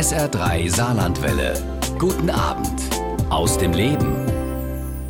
SR3 Saarlandwelle. Guten Abend aus dem Leben.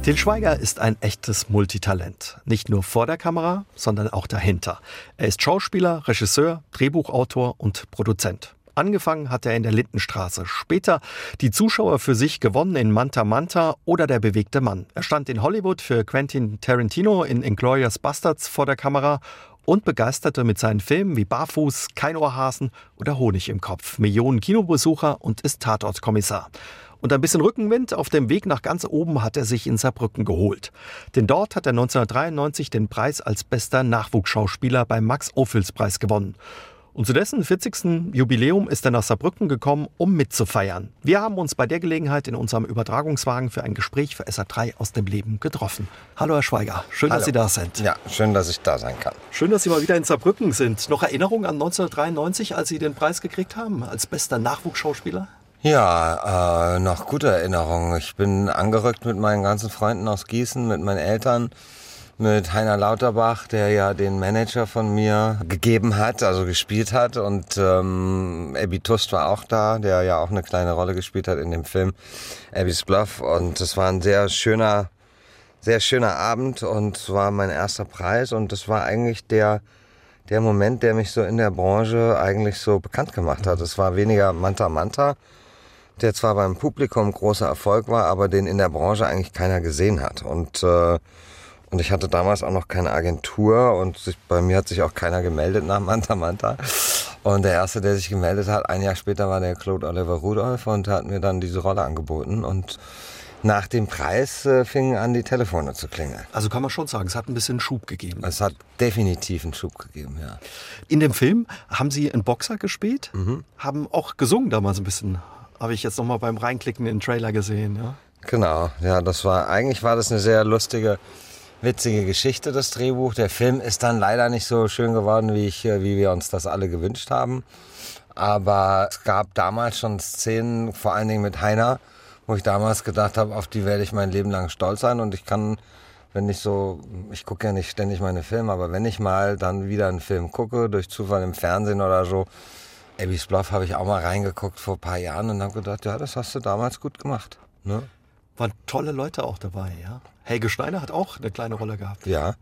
Til Schweiger ist ein echtes Multitalent. Nicht nur vor der Kamera, sondern auch dahinter. Er ist Schauspieler, Regisseur, Drehbuchautor und Produzent. Angefangen hat er in der Lindenstraße. Später die Zuschauer für sich gewonnen in Manta Manta oder Der bewegte Mann. Er stand in Hollywood für Quentin Tarantino in Inglourious Bastards vor der Kamera und begeisterte mit seinen Filmen wie Barfuß, Kein Ohrhasen oder Honig im Kopf Millionen Kinobesucher und ist Tatortkommissar. Und ein bisschen Rückenwind auf dem Weg nach ganz oben hat er sich in Saarbrücken geholt. Denn dort hat er 1993 den Preis als bester Nachwuchsschauspieler beim Max-Ophüls-Preis gewonnen. Und zu dessen 40. Jubiläum ist er nach Saarbrücken gekommen, um mitzufeiern. Wir haben uns bei der Gelegenheit in unserem Übertragungswagen für ein Gespräch für SA3 aus dem Leben getroffen. Hallo Herr Schweiger, schön, Hallo. dass Sie da sind. Ja, schön, dass ich da sein kann. Schön, dass Sie mal wieder in Saarbrücken sind. Noch Erinnerungen an 1993, als Sie den Preis gekriegt haben, als bester Nachwuchsschauspieler? Ja, äh, noch gute Erinnerungen. Ich bin angerückt mit meinen ganzen Freunden aus Gießen, mit meinen Eltern, mit Heiner Lauterbach, der ja den Manager von mir gegeben hat, also gespielt hat. Und ähm, Abby Tust war auch da, der ja auch eine kleine Rolle gespielt hat in dem Film Abby's Bluff. Und es war ein sehr schöner, sehr schöner Abend und war mein erster Preis. Und das war eigentlich der der Moment, der mich so in der Branche eigentlich so bekannt gemacht hat. Es war weniger Manta Manta, der zwar beim Publikum großer Erfolg war, aber den in der Branche eigentlich keiner gesehen hat. Und, äh, und ich hatte damals auch noch keine Agentur und sich, bei mir hat sich auch keiner gemeldet nach Manta Manta. Und der erste, der sich gemeldet hat, ein Jahr später war der Claude Oliver Rudolph und hat mir dann diese Rolle angeboten. Und nach dem Preis äh, fingen an, die Telefone zu klingeln. Also kann man schon sagen, es hat ein bisschen Schub gegeben. Es hat definitiv einen Schub gegeben, ja. In dem Film haben Sie einen Boxer gespielt, haben auch gesungen damals ein bisschen. Habe ich jetzt noch mal beim Reinklicken in den Trailer gesehen. Ja? Genau, ja, das war, eigentlich war das eine sehr lustige, witzige Geschichte, das Drehbuch. Der Film ist dann leider nicht so schön geworden, wie ich, äh, wie wir uns das alle gewünscht haben. Aber es gab damals schon Szenen, vor allen Dingen mit Heiner, wo ich damals gedacht habe, auf die werde ich mein Leben lang stolz sein und ich kann, wenn ich so, ich gucke ja nicht ständig meine Filme, aber wenn ich mal dann wieder einen Film gucke, durch Zufall im Fernsehen oder so, Abby's Bluff habe ich auch mal reingeguckt vor ein paar Jahren und habe gedacht, ja, das hast du damals gut gemacht. Ne? Waren tolle Leute auch dabei. Ja? Helge Schneider hat auch eine kleine Rolle gehabt. Ja.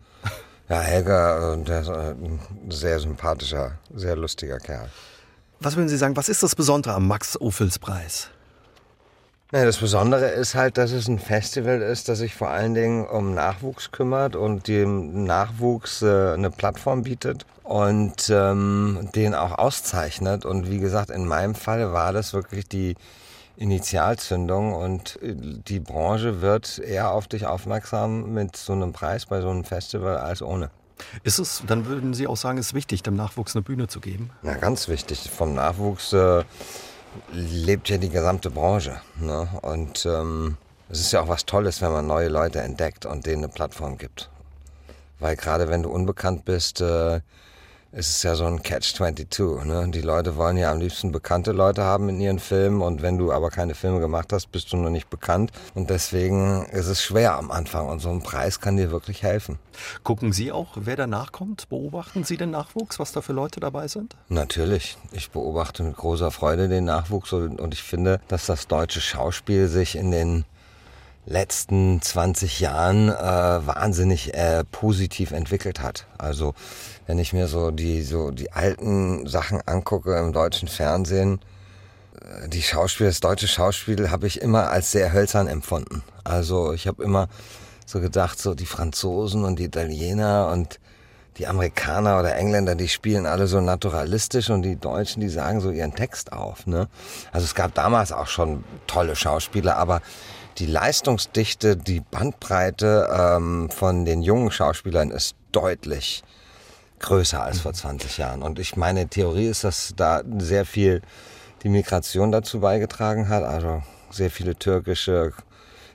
Ja, Helga, äh, der ist äh, ein sehr sympathischer, sehr lustiger Kerl. Was würden Sie sagen, was ist das Besondere am Max-Ophüls-Preis? Ja, das Besondere ist halt, dass es ein Festival ist, das sich vor allen Dingen um Nachwuchs kümmert und dem Nachwuchs äh, eine Plattform bietet und ähm, den auch auszeichnet. Und wie gesagt, in meinem Fall war das wirklich die Initialzündung und äh, die Branche wird eher auf dich aufmerksam mit so einem Preis bei so einem Festival als ohne. Ist es, dann würden Sie auch sagen, es ist wichtig, dem Nachwuchs eine Bühne zu geben? Na, ganz wichtig. Vom Nachwuchs äh, lebt ja die gesamte Branche. Ne? Und ähm, es ist ja auch was Tolles, wenn man neue Leute entdeckt und denen eine Plattform gibt. Weil gerade wenn du unbekannt bist, äh, ist es ja so ein Catch-22. Ne? Die Leute wollen ja am liebsten bekannte Leute haben in ihren Filmen und wenn du aber keine Filme gemacht hast, bist du noch nicht bekannt. Und deswegen ist es schwer am Anfang und so ein Preis kann dir wirklich helfen. Gucken Sie auch, wer danach kommt? Beobachten Sie den Nachwuchs, was da für Leute dabei sind? Natürlich. Ich beobachte mit großer Freude den Nachwuchs und ich finde, dass das deutsche Schauspiel sich in den letzten 20 Jahren äh, wahnsinnig äh, positiv entwickelt hat. Also wenn ich mir so die so die alten Sachen angucke im deutschen Fernsehen, äh, die Schauspiel, das deutsche Schauspiel habe ich immer als sehr hölzern empfunden. Also ich habe immer so gedacht, so die Franzosen und die Italiener und die Amerikaner oder Engländer, die spielen alle so naturalistisch und die Deutschen, die sagen so ihren Text auf. Ne? Also es gab damals auch schon tolle Schauspieler, aber die Leistungsdichte, die Bandbreite ähm, von den jungen Schauspielern ist deutlich größer als vor 20 Jahren. Und ich meine Theorie ist, dass da sehr viel die Migration dazu beigetragen hat. Also sehr viele türkische,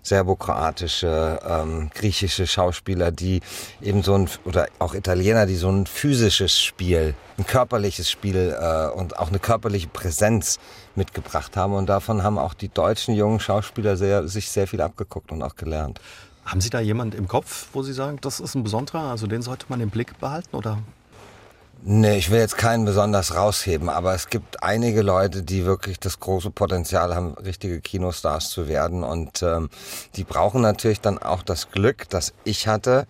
serbokroatische, ähm, griechische Schauspieler, die eben so ein, oder auch Italiener, die so ein physisches Spiel, ein körperliches Spiel äh, und auch eine körperliche Präsenz mitgebracht haben. Und davon haben auch die deutschen jungen Schauspieler sehr, sich sehr viel abgeguckt und auch gelernt. Haben Sie da jemand im Kopf, wo Sie sagen, das ist ein besonderer, also den sollte man im Blick behalten? Oder Nee, ich will jetzt keinen besonders rausheben, aber es gibt einige Leute, die wirklich das große Potenzial haben, richtige Kinostars zu werden. Und ähm, die brauchen natürlich dann auch das Glück, das ich hatte.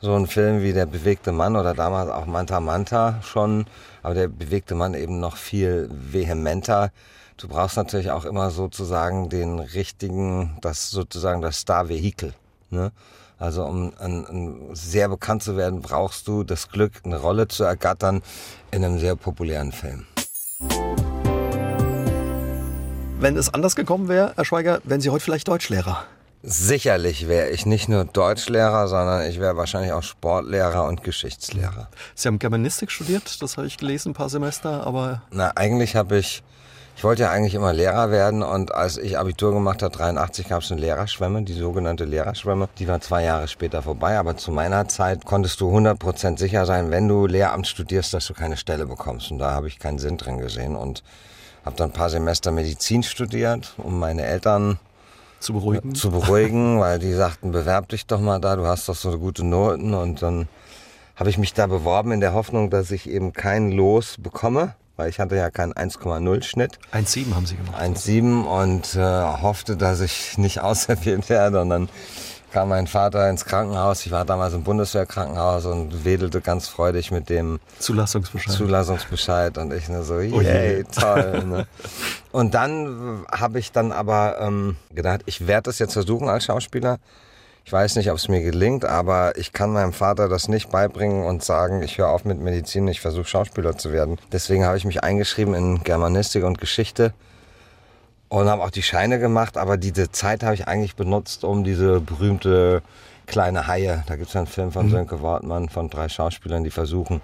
So ein Film wie Der bewegte Mann oder damals auch Manta Manta schon, aber der bewegte Mann eben noch viel vehementer. Du brauchst natürlich auch immer sozusagen den richtigen, das sozusagen das Star-Vehikel. Ne? Also um ein, ein sehr bekannt zu werden, brauchst du das Glück, eine Rolle zu ergattern in einem sehr populären Film. Wenn es anders gekommen wäre, Herr Schweiger, wären Sie heute vielleicht Deutschlehrer. Sicherlich wäre ich nicht nur Deutschlehrer, sondern ich wäre wahrscheinlich auch Sportlehrer und Geschichtslehrer. Sie haben Germanistik studiert, das habe ich gelesen, ein paar Semester, aber... Na, eigentlich habe ich ich wollte ja eigentlich immer Lehrer werden und als ich Abitur gemacht habe, 83, gab es eine Lehrerschwemme, die sogenannte Lehrerschwemme. Die war zwei Jahre später vorbei, aber zu meiner Zeit konntest du 100% sicher sein, wenn du Lehramt studierst, dass du keine Stelle bekommst. Und da habe ich keinen Sinn drin gesehen und habe dann ein paar Semester Medizin studiert, um meine Eltern zu beruhigen. Zu beruhigen, weil die sagten, bewerb dich doch mal da, du hast doch so gute Noten und dann habe ich mich da beworben in der Hoffnung, dass ich eben kein Los bekomme weil ich hatte ja keinen 1,0 Schnitt. 1,7 haben Sie gemacht. 1,7 und äh, hoffte, dass ich nicht auserwählt werde. Und dann kam mein Vater ins Krankenhaus. Ich war damals im Bundeswehrkrankenhaus und wedelte ganz freudig mit dem Zulassungsbescheid. Zulassungsbescheid und ich nur so, oh yay, toll. Ne? Und dann habe ich dann aber ähm, gedacht, ich werde das jetzt versuchen als Schauspieler. Ich weiß nicht, ob es mir gelingt, aber ich kann meinem Vater das nicht beibringen und sagen, ich höre auf mit Medizin, ich versuche Schauspieler zu werden. Deswegen habe ich mich eingeschrieben in Germanistik und Geschichte und habe auch die Scheine gemacht, aber diese Zeit habe ich eigentlich benutzt, um diese berühmte kleine Haie. Da gibt es einen Film von mhm. Sönke Wortmann von drei Schauspielern, die versuchen,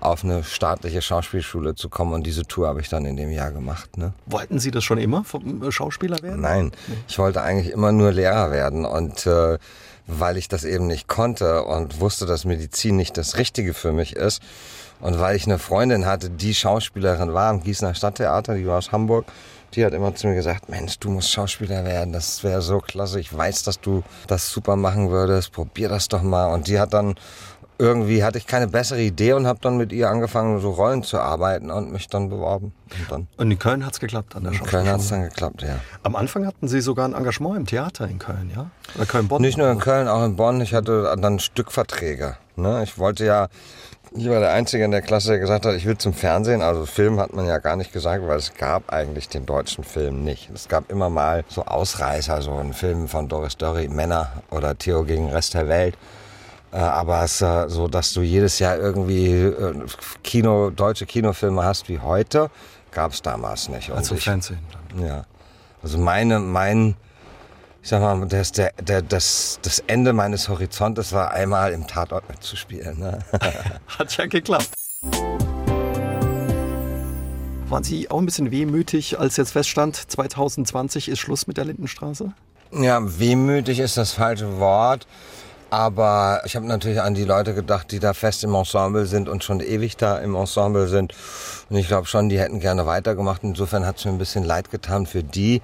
auf eine staatliche Schauspielschule zu kommen. Und diese Tour habe ich dann in dem Jahr gemacht. Ne? Wollten Sie das schon immer, vom äh, Schauspieler werden? Nein, ich wollte eigentlich immer nur Lehrer werden. Und äh, weil ich das eben nicht konnte und wusste, dass Medizin nicht das Richtige für mich ist, und weil ich eine Freundin hatte, die Schauspielerin war im Gießener Stadttheater, die war aus Hamburg, die hat immer zu mir gesagt, Mensch, du musst Schauspieler werden, das wäre so klasse, ich weiß, dass du das super machen würdest, probier das doch mal. Und die hat dann irgendwie hatte ich keine bessere Idee und habe dann mit ihr angefangen, so Rollen zu arbeiten und mich dann beworben. Und, dann und in Köln hat es geklappt an der Schauspielschule? In Köln hat es dann geklappt, ja. Am Anfang hatten Sie sogar ein Engagement im Theater in Köln, ja? Oder Köln-Bonn? Nicht nur in Köln, auch in Bonn. Ich hatte dann Stückverträge. Ne? Ich wollte ja ich war der Einzige in der Klasse, der gesagt hat, ich will zum Fernsehen. Also Film hat man ja gar nicht gesagt, weil es gab eigentlich den deutschen Film nicht. Es gab immer mal so Ausreißer, so ein Film von Doris Dörry, Männer oder Theo gegen den Rest der Welt. Äh, aber es ist so, dass du jedes Jahr irgendwie äh, Kino, deutsche Kinofilme hast wie heute, gab es damals nicht. Und also Fernsehen. Ja. Also meine, mein ich sag mal, das, der, der, das, das Ende meines Horizontes war einmal im Tatort mitzuspielen. Ne? Hat ja geklappt. Waren Sie auch ein bisschen wehmütig, als jetzt feststand, 2020 ist Schluss mit der Lindenstraße? Ja, wehmütig ist das falsche Wort. Aber ich habe natürlich an die Leute gedacht, die da fest im Ensemble sind und schon ewig da im Ensemble sind. Und ich glaube schon, die hätten gerne weitergemacht. Insofern hat es mir ein bisschen leid getan für die,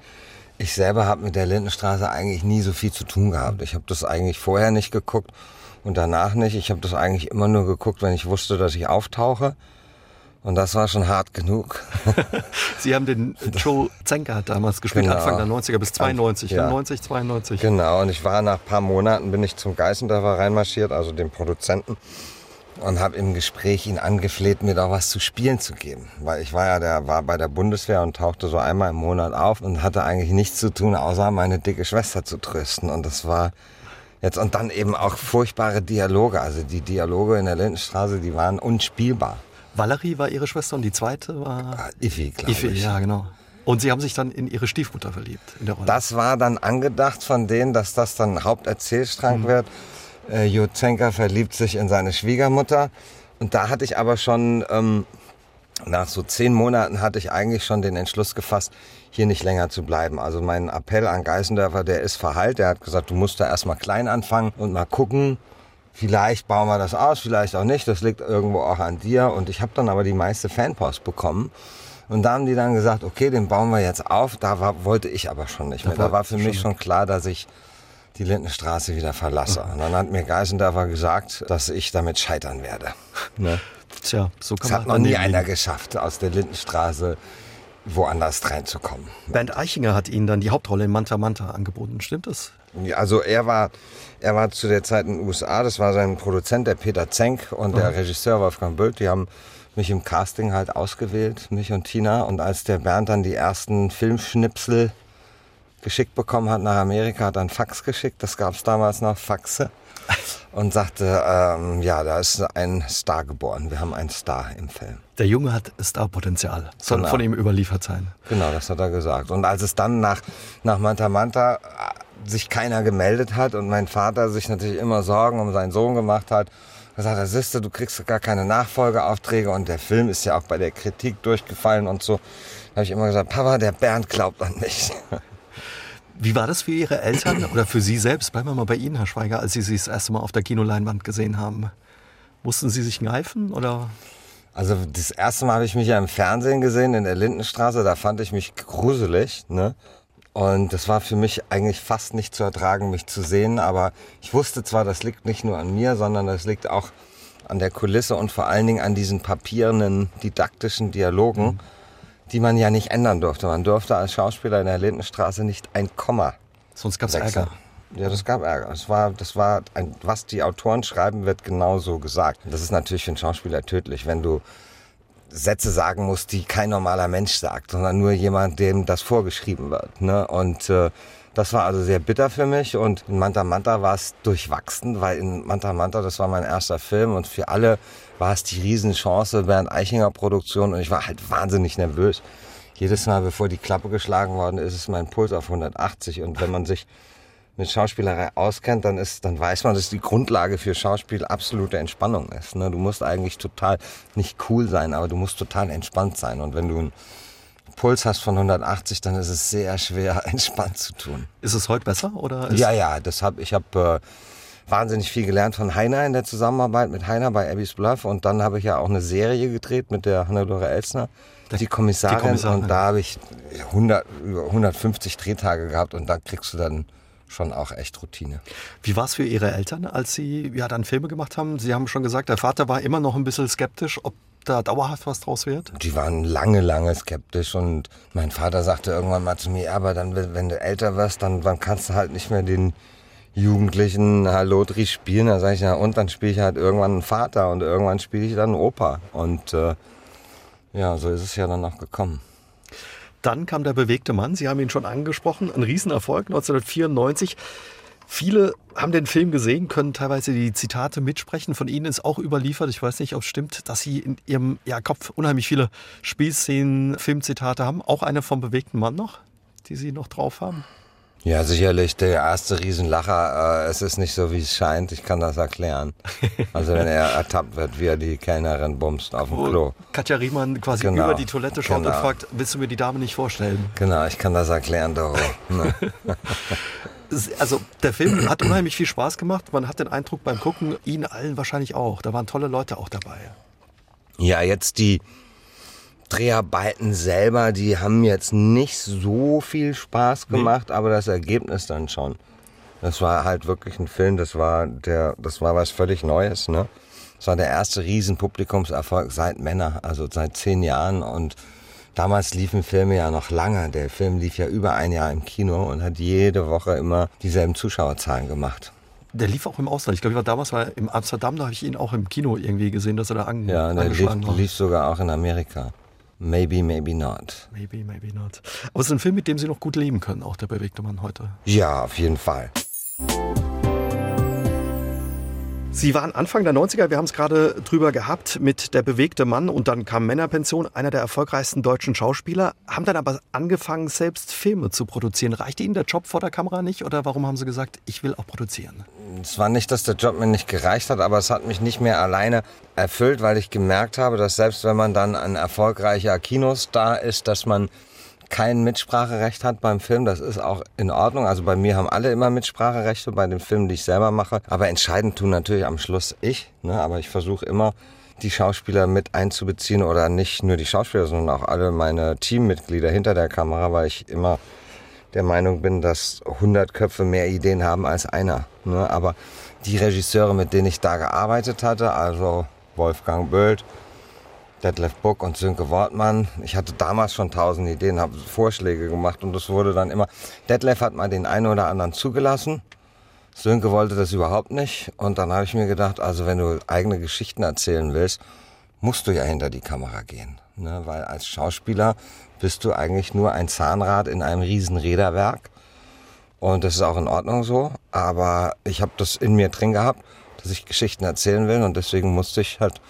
ich selber habe mit der Lindenstraße eigentlich nie so viel zu tun gehabt. Ich habe das eigentlich vorher nicht geguckt und danach nicht. Ich habe das eigentlich immer nur geguckt, wenn ich wusste, dass ich auftauche. Und das war schon hart genug. Sie haben den Joe Zenker damals gespielt, genau. Anfang der 90er bis 92, ja. 90, 92. Genau, und ich war nach paar Monaten, bin ich zum Geißendörfer reinmarschiert, also dem Produzenten und habe im Gespräch ihn angefleht, mir doch was zu spielen zu geben. Weil ich war ja der, war bei der Bundeswehr und tauchte so einmal im Monat auf und hatte eigentlich nichts zu tun, außer meine dicke Schwester zu trösten. Und das war jetzt, und dann eben auch furchtbare Dialoge. Also die Dialoge in der Lindenstraße, die waren unspielbar. Valerie war ihre Schwester und die zweite war? Ah, Ifi, glaube ich. Ifi, ja, genau. Und Sie haben sich dann in Ihre Stiefmutter verliebt in der Rolle. Das war dann angedacht von denen, dass das dann Haupterzählstrang mhm. wird äh, Jutzenka verliebt sich in seine Schwiegermutter. Und da hatte ich aber schon, ähm, nach so zehn Monaten hatte ich eigentlich schon den Entschluss gefasst, hier nicht länger zu bleiben. Also mein Appell an Geißendörfer, der ist verhallt. Der hat gesagt, du musst da erstmal klein anfangen und mal gucken. Vielleicht bauen wir das aus, vielleicht auch nicht. Das liegt irgendwo auch an dir. Und ich habe dann aber die meiste Fanpost bekommen. Und da haben die dann gesagt, okay, den bauen wir jetzt auf. Da war, wollte ich aber schon nicht mehr. Da war für mich schon klar, dass ich die Lindenstraße wieder verlasse. Und dann hat mir Geisendorfer gesagt, dass ich damit scheitern werde. Ne? Tja, so kann Es man hat noch nie daneben einer liegen. geschafft, aus der Lindenstraße woanders reinzukommen. Bernd Eichinger hat Ihnen dann die Hauptrolle in Manta Manta angeboten, stimmt das? Ja, Also er war, er war zu der Zeit in den USA, das war sein Produzent, der Peter Zenk und der Regisseur Wolfgang Büldt, die haben mich im Casting halt ausgewählt, mich und Tina. Und als der Bernd dann die ersten Filmschnipsel geschickt bekommen hat nach Amerika, hat er einen Fax geschickt, das gab es damals noch, Faxe. Und sagte, ähm, ja, da ist ein Star geboren, wir haben einen Star im Film. Der Junge hat Starpotenzial. Soll Genau. von ihm überliefert sein. Genau, das hat er gesagt. Und als es dann nach, nach Manta Manta äh, sich keiner gemeldet hat und mein Vater sich natürlich immer Sorgen um seinen Sohn gemacht hat, gesagt hat, siehste, du kriegst gar keine Nachfolgeaufträge und der Film ist ja auch bei der Kritik durchgefallen und so. Da habe ich immer gesagt, Papa, der Bernd glaubt an mich. Wie war das für Ihre Eltern oder für Sie selbst? Bleiben wir mal bei Ihnen, Herr Schweiger, als Sie sich das erste Mal auf der Kinoleinwand gesehen haben. Mussten Sie sich kneifen oder? Also das erste Mal habe ich mich ja im Fernsehen gesehen in der Lindenstraße, da fand ich mich gruselig, ne? Und das war für mich eigentlich fast nicht zu ertragen, mich zu sehen, aber ich wusste zwar, das liegt nicht nur an mir, sondern das liegt auch an der Kulisse und vor allen Dingen an diesen papierenden, didaktischen Dialogen, die man ja nicht ändern durfte. Man durfte als Schauspieler in der Lindenstraße nicht ein Komma Sonst gab es. Ärger. Ja, das gab Ärger. Das war, das war ein, was die Autoren schreiben, wird genauso gesagt. Das ist natürlich für einen Schauspieler tödlich, wenn du Sätze sagen musst, die kein normaler Mensch sagt, sondern nur jemand, dem das vorgeschrieben wird. Ne? Und äh, das war also sehr bitter für mich. Und in Manta Manta war es durchwachsen, weil in Manta Manta, das war mein erster Film und für alle war es die Riesenchance, Bernd Eichinger Produktion und ich war halt wahnsinnig nervös. Jedes Mal, bevor die Klappe geschlagen worden ist, ist mein Puls auf 180 und wenn man sich mit Schauspielerei auskennt, dann ist, dann weiß man, dass die Grundlage für Schauspiel absolute Entspannung ist. Ne? Du musst eigentlich total nicht cool sein, aber du musst total entspannt sein. Und wenn du einen Puls hast von 180, dann ist es sehr schwer, entspannt zu tun. Ist es heute besser oder? Ist Ja, ja, das hab, ich habe äh, wahnsinnig viel gelernt von Heiner in der Zusammenarbeit mit Heiner bei Abby's Bluff. Und dann habe ich ja auch eine Serie gedreht mit der Hannelore Elsner, die Kommissarin. die Kommissarin. Und da habe ich 100, über 150 Drehtage gehabt und da kriegst du dann schon auch echt Routine. Wie war es für Ihre Eltern, als Sie ja dann Filme gemacht haben? Sie haben schon gesagt, der Vater war immer noch ein bisschen skeptisch, ob da dauerhaft was draus wird. Die waren lange, lange skeptisch und mein Vater sagte irgendwann mal zu mir, aber dann, wenn wenn du älter wirst, dann, dann kannst du halt nicht mehr den jugendlichen Hallodri spielen. Da sage ich, ja, und dann spiele ich halt irgendwann einen Vater und irgendwann spiele ich dann einen Opa. Und äh, ja, so ist es ja dann auch gekommen. Dann kam der bewegte Mann, Sie haben ihn schon angesprochen, ein Riesenerfolg 1994. Viele haben den Film gesehen, können teilweise die Zitate mitsprechen. Von Ihnen ist auch überliefert, ich weiß nicht, ob es stimmt, dass Sie in Ihrem ja, Kopf unheimlich viele Spielszenen, Filmzitate haben. Auch eine vom bewegten Mann noch, die Sie noch drauf haben. Ja, sicherlich der erste Riesenlacher. Äh, es ist nicht so, wie es scheint. Ich kann das erklären. Also wenn er ertappt wird, wie er die Kellnerin bumst auf dem Klo. Katja Riemann quasi Genau, über die Toilette schaut genau. und fragt, willst du mir die Dame nicht vorstellen? Genau, ich kann das erklären, Doro. Ne? Also der Film hat unheimlich viel Spaß gemacht. Man hat den Eindruck beim Gucken, Ihnen allen wahrscheinlich auch. Da waren tolle Leute auch dabei. Ja, jetzt die Dreharbeiten selber, die haben jetzt nicht so viel Spaß gemacht, aber das Ergebnis dann schon. Das war halt wirklich ein Film, das war der, das war was völlig Neues, ne? Das war der erste riesen Publikumserfolg seit Männer, also seit zehn Jahren und damals liefen Filme ja noch lange. Der Film lief ja über ein Jahr im Kino und hat jede Woche immer dieselben Zuschauerzahlen gemacht. Der lief auch im Ausland. Ich glaube, ich war damals mal im Amsterdam, da habe ich ihn auch im Kino irgendwie gesehen, dass er da an, Ja, der lief, angeschlagen war. lief sogar auch in Amerika. Maybe, maybe not. Maybe, maybe not. Aber es ist ein Film, mit dem Sie noch gut leben können, auch der bewegte Mann heute. Ja, auf jeden Fall. Sie waren Anfang der 90er, wir haben es gerade drüber gehabt, mit Der bewegte Mann und dann kam Männerpension, einer der erfolgreichsten deutschen Schauspieler, haben dann aber angefangen, selbst Filme zu produzieren. Reichte Ihnen der Job vor der Kamera nicht oder warum haben Sie gesagt, ich will auch produzieren? Es war nicht, dass der Job mir nicht gereicht hat, aber es hat mich nicht mehr alleine erfüllt, weil ich gemerkt habe, dass selbst wenn man dann ein erfolgreicher Kinostar ist, dass man kein Mitspracherecht hat beim Film. Das ist auch in Ordnung. Also bei mir haben alle immer Mitspracherechte bei den Filmen, die ich selber mache. Aber entscheidend tun natürlich am Schluss ich. Ne? Aber ich versuche immer, die Schauspieler mit einzubeziehen oder nicht nur die Schauspieler, sondern auch alle meine Teammitglieder hinter der Kamera, weil ich immer der Meinung bin, dass 100 Köpfe mehr Ideen haben als einer. Ne? Aber die Regisseure, mit denen ich da gearbeitet hatte, also Wolfgang Böld, Detlef Buck und Sönke Wortmann. Ich hatte damals schon tausend Ideen, habe Vorschläge gemacht und es wurde dann immer. Detlef hat mal den einen oder anderen zugelassen. Sönke wollte das überhaupt nicht. Und dann habe ich mir gedacht, also wenn du eigene Geschichten erzählen willst, musst du ja hinter die Kamera gehen. Ne? Weil als Schauspieler bist du eigentlich nur ein Zahnrad in einem riesen Räderwerk. Und das ist auch in Ordnung so. Aber ich habe das in mir drin gehabt, dass ich Geschichten erzählen will. Und deswegen musste ich halt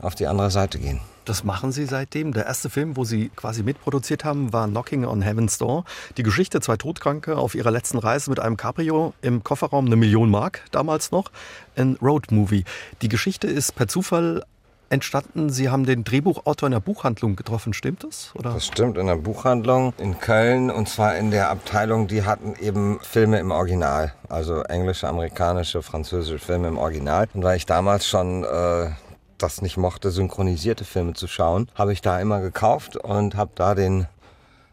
auf die andere Seite gehen. Das machen Sie seitdem. Der erste Film, wo Sie quasi mitproduziert haben, war Knocking on Heaven's Door. Die Geschichte zwei Todkranke auf ihrer letzten Reise mit einem Cabrio im Kofferraum eine Million Mark, damals noch. Ein Roadmovie. Die Geschichte ist per Zufall entstanden. Sie haben den Drehbuchautor in der Buchhandlung getroffen, stimmt das? Oder? Das stimmt, in der Buchhandlung in Köln und zwar in der Abteilung, die hatten eben Filme im Original, also englische, amerikanische, französische Filme im Original. Und weil ich damals schon äh, das nicht mochte, synchronisierte Filme zu schauen, habe ich da immer gekauft und habe da den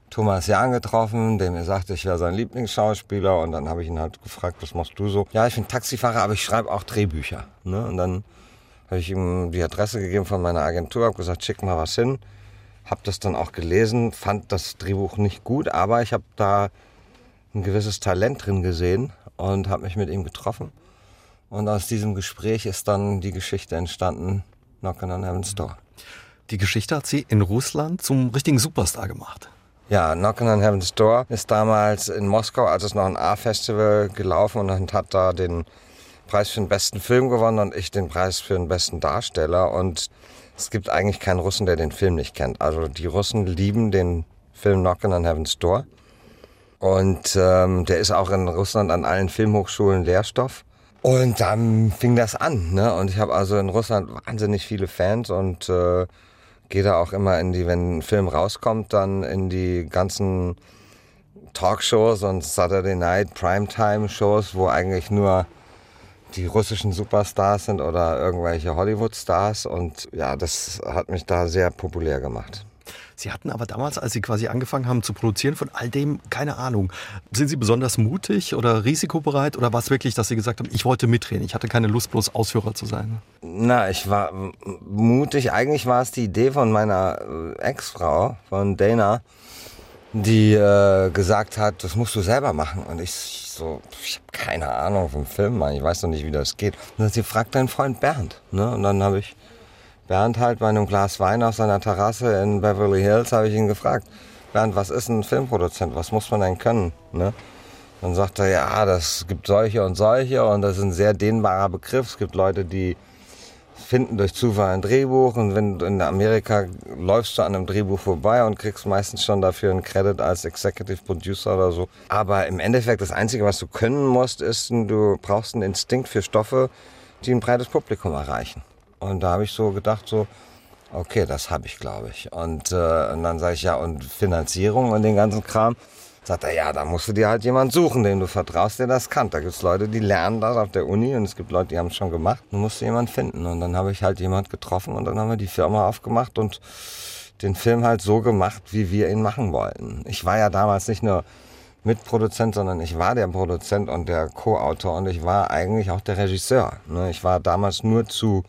Thomas Jahn getroffen, der mir sagte, ich wäre sein Lieblingsschauspieler und dann habe ich ihn halt gefragt, was machst du so? Ja, ich bin Taxifahrer, aber ich schreibe auch Drehbücher. Ne? Und dann habe ich ihm die Adresse gegeben von meiner Agentur, habe gesagt, schick mal was hin. Habe das dann auch gelesen, fand das Drehbuch nicht gut, aber ich habe da ein gewisses Talent drin gesehen und habe mich mit ihm getroffen. Und aus diesem Gespräch ist dann die Geschichte entstanden, Knockin' on Heaven's Door. Die Geschichte hat sie in Russland zum richtigen Superstar gemacht. Ja, Knockin' on Heaven's Door ist damals in Moskau, als es noch ein A-Festival gelaufen und hat da den Preis für den besten Film gewonnen und ich den Preis für den besten Darsteller. Und es gibt eigentlich keinen Russen, der den Film nicht kennt. Also die Russen lieben den Film Knockin' on Heaven's Door. Und ähm, der ist auch in Russland an allen Filmhochschulen Lehrstoff. Und dann fing das an, ne? Und ich habe also in Russland wahnsinnig viele Fans und äh, gehe da auch immer in die, wenn ein Film rauskommt, dann in die ganzen Talkshows und Saturday Night Primetime Shows, wo eigentlich nur die russischen Superstars sind oder irgendwelche Hollywood-Stars. Und ja, das hat mich da sehr populär gemacht. Sie hatten aber damals, als Sie quasi angefangen haben zu produzieren, von all dem keine Ahnung. Sind Sie besonders mutig oder risikobereit oder war es wirklich, dass Sie gesagt haben, ich wollte mitreden, ich hatte keine Lust, bloß Ausführer zu sein? Na, ich war mutig. Eigentlich war es die Idee von meiner äh, Ex-Frau, von Dana, die äh, gesagt hat, das musst du selber machen. Und ich so, ich habe keine Ahnung vom Film, Mann. ich weiß noch nicht, wie das geht. Und dann hat sie fragt deinen Freund Bernd. Ne? Und dann habe ich Bernd halt bei einem Glas Wein auf seiner Terrasse in Beverly Hills, habe ich ihn gefragt, Bernd, was ist ein Filmproduzent? Was muss man denn können? Ne? Dann sagt er, ja, das gibt solche und solche und das ist ein sehr dehnbarer Begriff. Es gibt Leute, die finden durch Zufall ein Drehbuch und wenn in Amerika läufst du an einem Drehbuch vorbei und kriegst meistens schon dafür einen Credit als Executive Producer oder so. Aber im Endeffekt das Einzige, was du können musst, ist, du brauchst einen Instinkt für Stoffe, die ein breites Publikum erreichen. Und da habe ich so gedacht, so, okay, das habe ich, glaube ich. Und, äh, und dann sage ich, ja, und Finanzierung und den ganzen Kram. Sagt er, ja, da musst du dir halt jemand suchen, dem du vertraust, der das kann. Da gibt es Leute, die lernen das auf der Uni und es gibt Leute, die haben es schon gemacht. Du musst jemand finden. Und dann habe ich halt jemand getroffen und dann haben wir die Firma aufgemacht und den Film halt so gemacht, wie wir ihn machen wollten. Ich war ja damals nicht nur Mitproduzent, sondern ich war der Produzent und der Co-Autor und ich war eigentlich auch der Regisseur. Ne? Ich war damals nur zu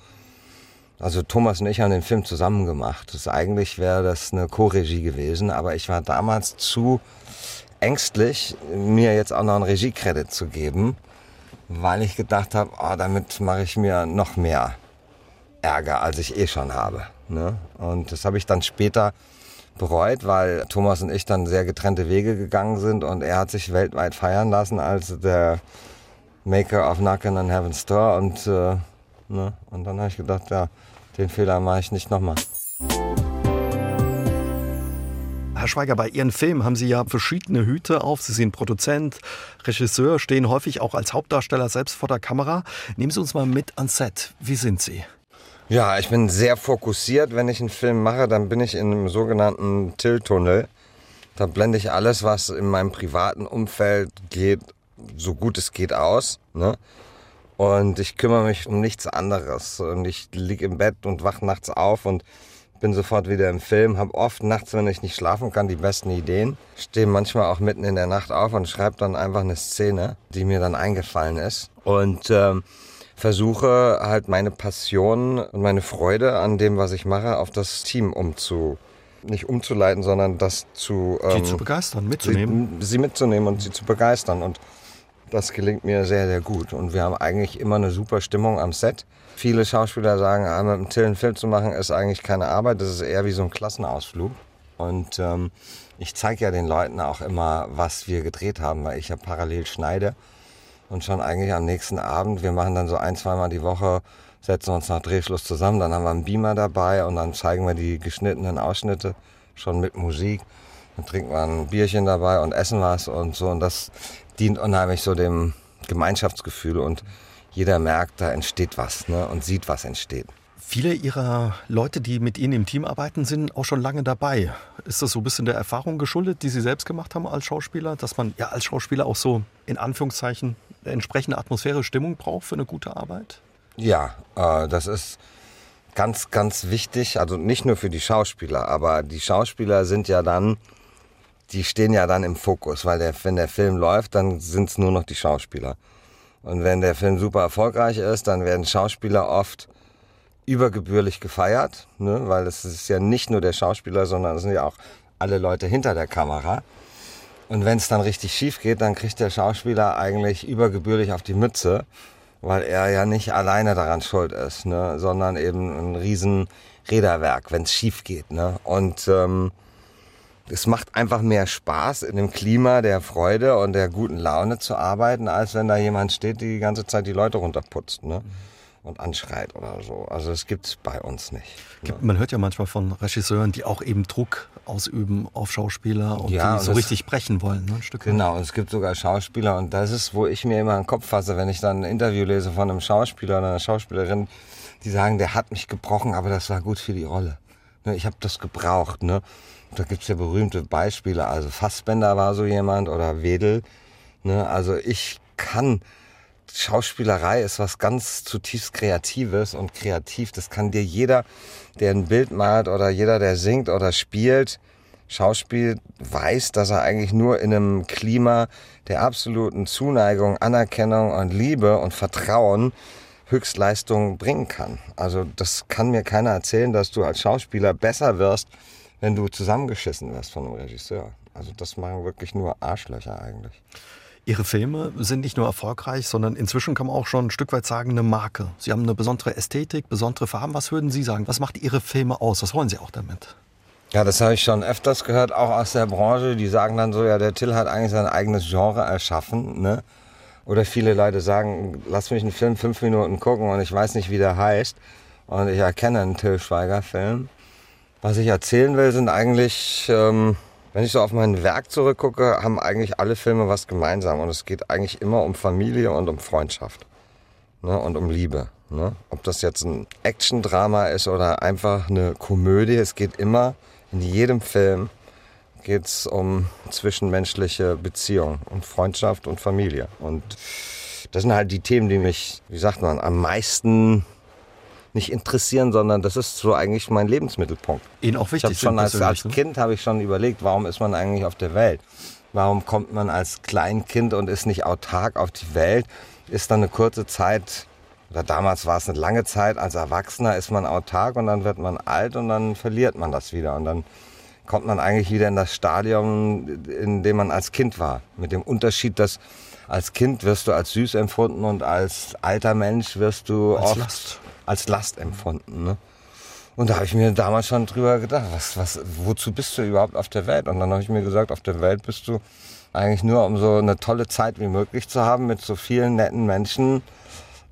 also Thomas und ich haben den Film zusammen gemacht. Das eigentlich wäre das eine Co-Regie gewesen, aber ich war damals zu ängstlich, mir jetzt auch noch einen Regiekredit zu geben, weil ich gedacht habe, oh, damit mache ich mir noch mehr Ärger, als ich eh schon habe. Ne? Und das habe ich dann später bereut, weil Thomas und ich dann sehr getrennte Wege gegangen sind und er hat sich weltweit feiern lassen als der Maker of Knockin' on Heaven's Door und äh, Ne? Und dann habe ich gedacht, ja, den Fehler mache ich nicht nochmal. Herr Schweiger, bei Ihren Filmen haben Sie ja verschiedene Hüte auf. Sie sind Produzent, Regisseur, stehen häufig auch als Hauptdarsteller selbst vor der Kamera. Nehmen Sie uns mal mit ans Set. Wie sind Sie? Ja, ich bin sehr fokussiert. Wenn ich einen Film mache, dann bin ich in einem sogenannten Till-Tunnel. Da blende ich alles, was in meinem privaten Umfeld geht, so gut es geht aus. Ne? Und ich kümmere mich um nichts anderes. Und ich liege im Bett und wach nachts auf und bin sofort wieder im Film, habe oft nachts, wenn ich nicht schlafen kann, die besten Ideen. Stehe manchmal auch mitten in der Nacht auf und schreibe dann einfach eine Szene, die mir dann eingefallen ist. Und ähm, versuche halt meine Passion und meine Freude an dem, was ich mache, auf das Team umzu nicht umzuleiten, sondern das zu ähm, sie zu begeistern, mitzunehmen, sie, sie mitzunehmen und sie zu begeistern und das gelingt mir sehr, sehr gut. Und wir haben eigentlich immer eine super Stimmung am Set. Viele Schauspieler sagen, ah, mit Till einen Film zu machen, ist eigentlich keine Arbeit, das ist eher wie so ein Klassenausflug. Und ähm, ich zeige ja den Leuten auch immer, was wir gedreht haben, weil ich ja parallel schneide. Und schon eigentlich am nächsten Abend, wir machen dann so ein, zweimal die Woche, setzen uns nach Drehschluss zusammen, dann haben wir einen Beamer dabei und dann zeigen wir die geschnittenen Ausschnitte schon mit Musik. Dann trinken wir ein Bierchen dabei und essen was und so. Und das dient unheimlich so dem Gemeinschaftsgefühl und jeder merkt, da entsteht was ne, und sieht, was entsteht. Viele Ihrer Leute, die mit Ihnen im Team arbeiten, sind auch schon lange dabei. Ist das so ein bisschen der Erfahrung geschuldet, die Sie selbst gemacht haben als Schauspieler, dass man ja als Schauspieler auch so in Anführungszeichen entsprechende Atmosphäre, Stimmung braucht für eine gute Arbeit? Ja, äh, das ist ganz, ganz wichtig. Also nicht nur für die Schauspieler, aber die Schauspieler sind ja dann die stehen ja dann im Fokus, weil der, wenn der Film läuft, dann sind es nur noch die Schauspieler. Und wenn der Film super erfolgreich ist, dann werden Schauspieler oft übergebührlich gefeiert, ne? weil es ist ja nicht nur der Schauspieler, sondern es sind ja auch alle Leute hinter der Kamera. Und wenn es dann richtig schief geht, dann kriegt der Schauspieler eigentlich übergebührlich auf die Mütze, weil er ja nicht alleine daran schuld ist, ne? sondern eben ein riesen Räderwerk, wenn es schief geht. Ne? Und ähm, es macht einfach mehr Spaß, in dem Klima der Freude und der guten Laune zu arbeiten, als wenn da jemand steht, die die ganze Zeit die Leute runterputzt. Ne? und anschreit oder so. Also das gibt's bei uns nicht. Ne? Man hört ja manchmal von Regisseuren, die auch eben Druck ausüben auf Schauspieler und ja, die und so richtig brechen wollen. Ne, ein Stück genau, und es gibt sogar Schauspieler und das ist, wo ich mir immer einen Kopf fasse, wenn ich dann ein Interview lese von einem Schauspieler oder einer Schauspielerin, die sagen, der hat mich gebrochen, aber das war gut für die Rolle. Ne, ich habe das gebraucht. Ne? Da gibt's ja berühmte Beispiele. Also Fassbender war so jemand oder Wedel. Ne? Also ich kann, Schauspielerei ist was ganz zutiefst Kreatives und kreativ. Das kann dir jeder, der ein Bild malt oder jeder, der singt oder spielt, Schauspiel weiß, dass er eigentlich nur in einem Klima der absoluten Zuneigung, Anerkennung und Liebe und Vertrauen Höchstleistungen bringen kann. Also das kann mir keiner erzählen, dass du als Schauspieler besser wirst, wenn du zusammengeschissen wirst von einem Regisseur. Also das machen wirklich nur Arschlöcher eigentlich. Ihre Filme sind nicht nur erfolgreich, sondern inzwischen kann man auch schon ein Stück weit sagen, eine Marke. Sie haben eine besondere Ästhetik, besondere Farben. Was würden Sie sagen? Was macht Ihre Filme aus? Was wollen Sie auch damit? Ja, das habe ich schon öfters gehört, auch aus der Branche. Die sagen dann so, ja, der Till hat eigentlich sein eigenes Genre erschaffen. Ne? Oder viele Leute sagen, lass mich einen Film fünf Minuten gucken und ich weiß nicht, wie der heißt. Und ich erkenne einen Till Schweiger-Film. Was ich erzählen will, sind eigentlich, ähm, wenn ich so auf mein Werk zurückgucke, haben eigentlich alle Filme was gemeinsam. Und es geht eigentlich immer um Familie und um Freundschaft. Ne? Und um Liebe. Ne? Ob das jetzt ein Action-Drama ist oder einfach eine Komödie, es geht immer in jedem Film geht es um zwischenmenschliche Beziehungen und Freundschaft und Familie. Und das sind halt die Themen, die mich, wie sagt man, am meisten nicht interessieren, sondern das ist so eigentlich mein Lebensmittelpunkt. Ihnen auch wichtig. Ich schon als, als ne? Kind habe ich schon überlegt, warum ist man eigentlich auf der Welt? Warum kommt man als Kleinkind und ist nicht autark auf die Welt? Ist dann eine kurze Zeit, oder damals war es eine lange Zeit, als Erwachsener ist man autark und dann wird man alt und dann verliert man das wieder. Und dann kommt man eigentlich wieder in das Stadium, in dem man als Kind war. Mit dem Unterschied, dass als Kind wirst du als süß empfunden und als alter Mensch wirst du als oft Last. Als Last empfunden. Ne? Und da habe ich mir damals schon drüber gedacht, was, was, wozu bist du überhaupt auf der Welt? Und dann habe ich mir gesagt, auf der Welt bist du eigentlich nur, um so eine tolle Zeit wie möglich zu haben mit so vielen netten Menschen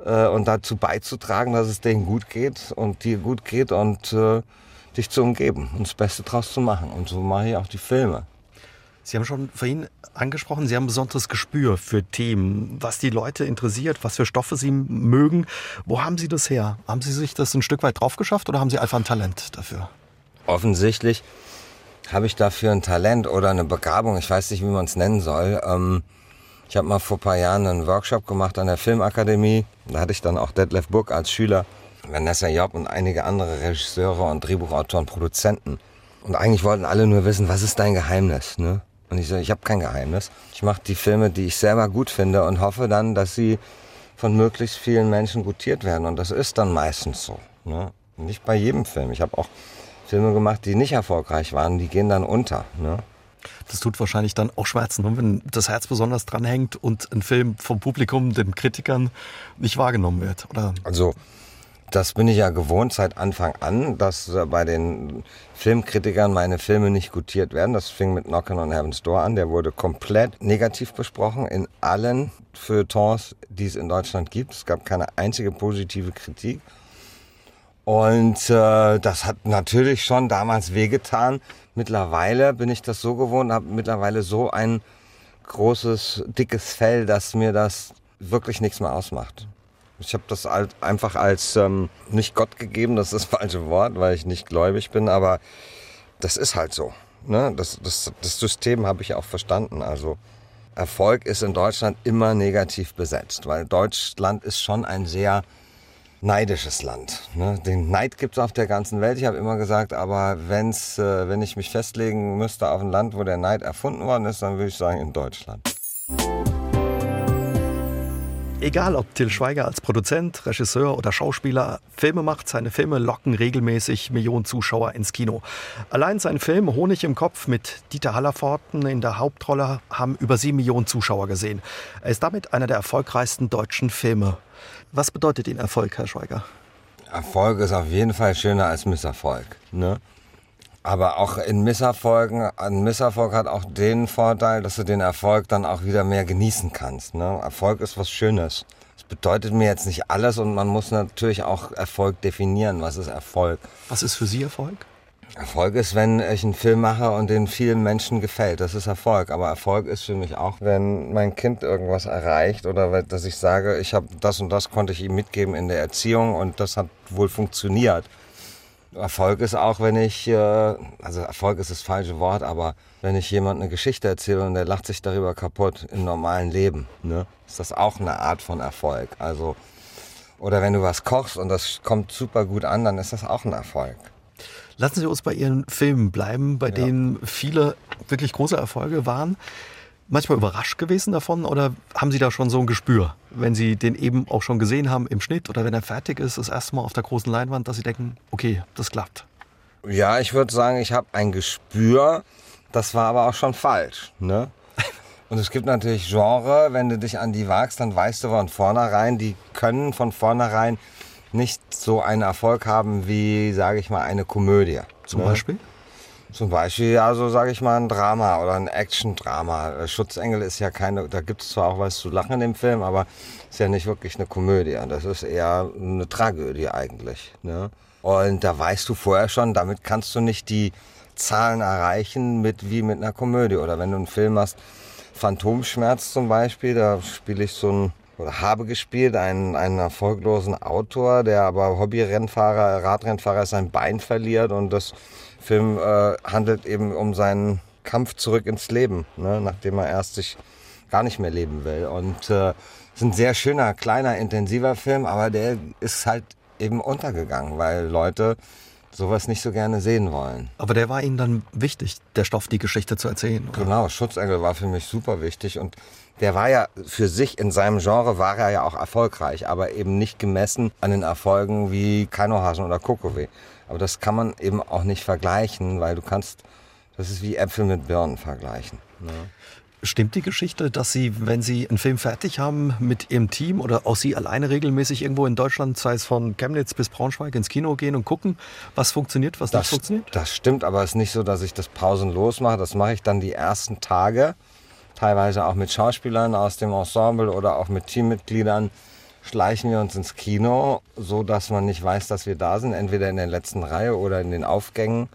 äh, und dazu beizutragen, dass es denen gut geht und dir gut geht und äh, dich zu umgeben und das Beste draus zu machen. Und so mache ich auch die Filme. Sie haben schon vorhin angesprochen, Sie haben ein besonderes Gespür für Themen, was die Leute interessiert, was für Stoffe sie mögen. Wo haben Sie das her? Haben Sie sich das ein Stück weit drauf geschafft oder haben Sie einfach ein Talent dafür? Offensichtlich habe ich dafür ein Talent oder eine Begabung, ich weiß nicht, wie man es nennen soll. Ähm, ich habe mal vor ein paar Jahren einen Workshop gemacht an der Filmakademie. Da hatte ich dann auch Detlef Burg als Schüler. Vanessa Job und einige andere Regisseure und Drehbuchautoren, Produzenten. Und eigentlich wollten alle nur wissen, was ist dein Geheimnis? Ne? Und ich so, ich habe kein Geheimnis. Ich mache die Filme, die ich selber gut finde und hoffe dann, dass sie von möglichst vielen Menschen gutiert werden. Und das ist dann meistens so. Ne? Nicht bei jedem Film. Ich habe auch Filme gemacht, die nicht erfolgreich waren, die gehen dann unter. Ne? Das tut wahrscheinlich dann auch Schmerzen, ne? wenn das Herz besonders dranhängt und ein Film vom Publikum, den Kritikern nicht wahrgenommen wird, oder? Also das bin ich ja gewohnt seit Anfang an, dass äh, bei den Filmkritikern meine Filme nicht gutiert werden. Das fing mit Knockin' on Heaven's Door an. Der wurde komplett negativ besprochen in allen Feuilletons, die es in Deutschland gibt. Es gab keine einzige positive Kritik. Und äh, das hat natürlich schon damals wehgetan. Mittlerweile bin ich das so gewohnt, habe mittlerweile so ein großes, dickes Fell, dass mir das wirklich nichts mehr ausmacht. Ich habe das einfach als ähm, nicht Gott gegeben, das ist das falsche Wort, weil ich nicht gläubig bin, aber das ist halt so. Ne? Das, das, das System habe ich auch verstanden. Also Erfolg ist in Deutschland immer negativ besetzt, weil Deutschland ist schon ein sehr neidisches Land. Ne? Den Neid gibt es auf der ganzen Welt. Ich habe immer gesagt, aber wenn's, äh, wenn ich mich festlegen müsste auf ein Land, wo der Neid erfunden worden ist, dann würde ich sagen in Deutschland. Egal ob Till Schweiger als Produzent, Regisseur oder Schauspieler Filme macht, seine Filme locken regelmäßig Millionen Zuschauer ins Kino. Allein sein Film Honig im Kopf mit Dieter Hallerforten in der Hauptrolle haben über sieben Millionen Zuschauer gesehen. Er ist damit einer der erfolgreichsten deutschen Filme. Was bedeutet Ihnen Erfolg, Herr Schweiger? Erfolg ist auf jeden Fall schöner als Misserfolg. Ne? Aber auch in Misserfolgen, ein Misserfolg hat auch den Vorteil, dass du den Erfolg dann auch wieder mehr genießen kannst. Ne? Erfolg ist was Schönes. Das bedeutet mir jetzt nicht alles und man muss natürlich auch Erfolg definieren. Was ist Erfolg? Was ist für Sie Erfolg? Erfolg ist, wenn ich einen Film mache und den vielen Menschen gefällt. Das ist Erfolg. Aber Erfolg ist für mich auch, wenn mein Kind irgendwas erreicht oder dass ich sage, ich habe das und das konnte ich ihm mitgeben in der Erziehung und das hat wohl funktioniert. Erfolg ist auch, wenn ich, äh, also Erfolg ist das falsche Wort, aber wenn ich jemand eine Geschichte erzähle und der lacht sich darüber kaputt im normalen Leben, ne, ist das auch eine Art von Erfolg. Also, oder wenn du was kochst und das kommt super gut an, dann ist das auch ein Erfolg. Lassen Sie uns bei Ihren Filmen bleiben, bei ja. denen viele wirklich große Erfolge waren. Manchmal überrascht gewesen davon oder haben Sie da schon so ein Gespür, wenn Sie den eben auch schon gesehen haben im Schnitt oder wenn er fertig ist, das erste Mal auf der großen Leinwand, dass Sie denken, okay, das klappt? Ja, ich würde sagen, ich habe ein Gespür, das war aber auch schon falsch. Ne? Und es gibt natürlich Genre, wenn du dich an die wagst, dann weißt du von vornherein, die können von vornherein nicht so einen Erfolg haben wie, sage ich mal, eine Komödie. Zum ne? Beispiel? Zum Beispiel, ja, so sage ich mal, ein Drama oder ein Action-Drama. Äh, Schutzengel ist ja keine, da gibt es zwar auch was zu lachen in dem Film, aber ist ja nicht wirklich eine Komödie. Das ist eher eine Tragödie eigentlich. Ne? Und da weißt du vorher schon, damit kannst du nicht die Zahlen erreichen mit wie mit einer Komödie. Oder wenn du einen Film hast, Phantomschmerz zum Beispiel, da spiele ich so ein oder habe gespielt, einen, einen erfolglosen Autor, der aber Hobbyrennfahrer, Radrennfahrer sein Bein verliert und das Film äh, handelt eben um seinen Kampf zurück ins Leben, ne, nachdem er erst sich gar nicht mehr leben will. Und äh, ist ein sehr schöner, kleiner, intensiver Film, aber der ist halt eben untergegangen, weil Leute sowas nicht so gerne sehen wollen. Aber der war Ihnen dann wichtig, der Stoff, die Geschichte zu erzählen? Oder? Genau, Schutzengel war für mich super wichtig und der war ja für sich in seinem Genre war er ja auch erfolgreich, aber eben nicht gemessen an den Erfolgen wie Kainohasen oder Kokowe. Aber das kann man eben auch nicht vergleichen, weil du kannst, das ist wie Äpfel mit Birnen vergleichen. Ne? Stimmt die Geschichte, dass Sie, wenn Sie einen Film fertig haben, mit Ihrem Team oder auch Sie alleine regelmäßig irgendwo in Deutschland, sei es von Chemnitz bis Braunschweig, ins Kino gehen und gucken, was funktioniert, was das, nicht funktioniert? Das stimmt, aber es ist nicht so, dass ich das pausenlos mache. Das mache ich dann die ersten Tage teilweise auch mit Schauspielern aus dem Ensemble oder auch mit Teammitgliedern schleichen wir uns ins Kino, so dass man nicht weiß, dass wir da sind, entweder in der letzten Reihe oder in den Aufgängen,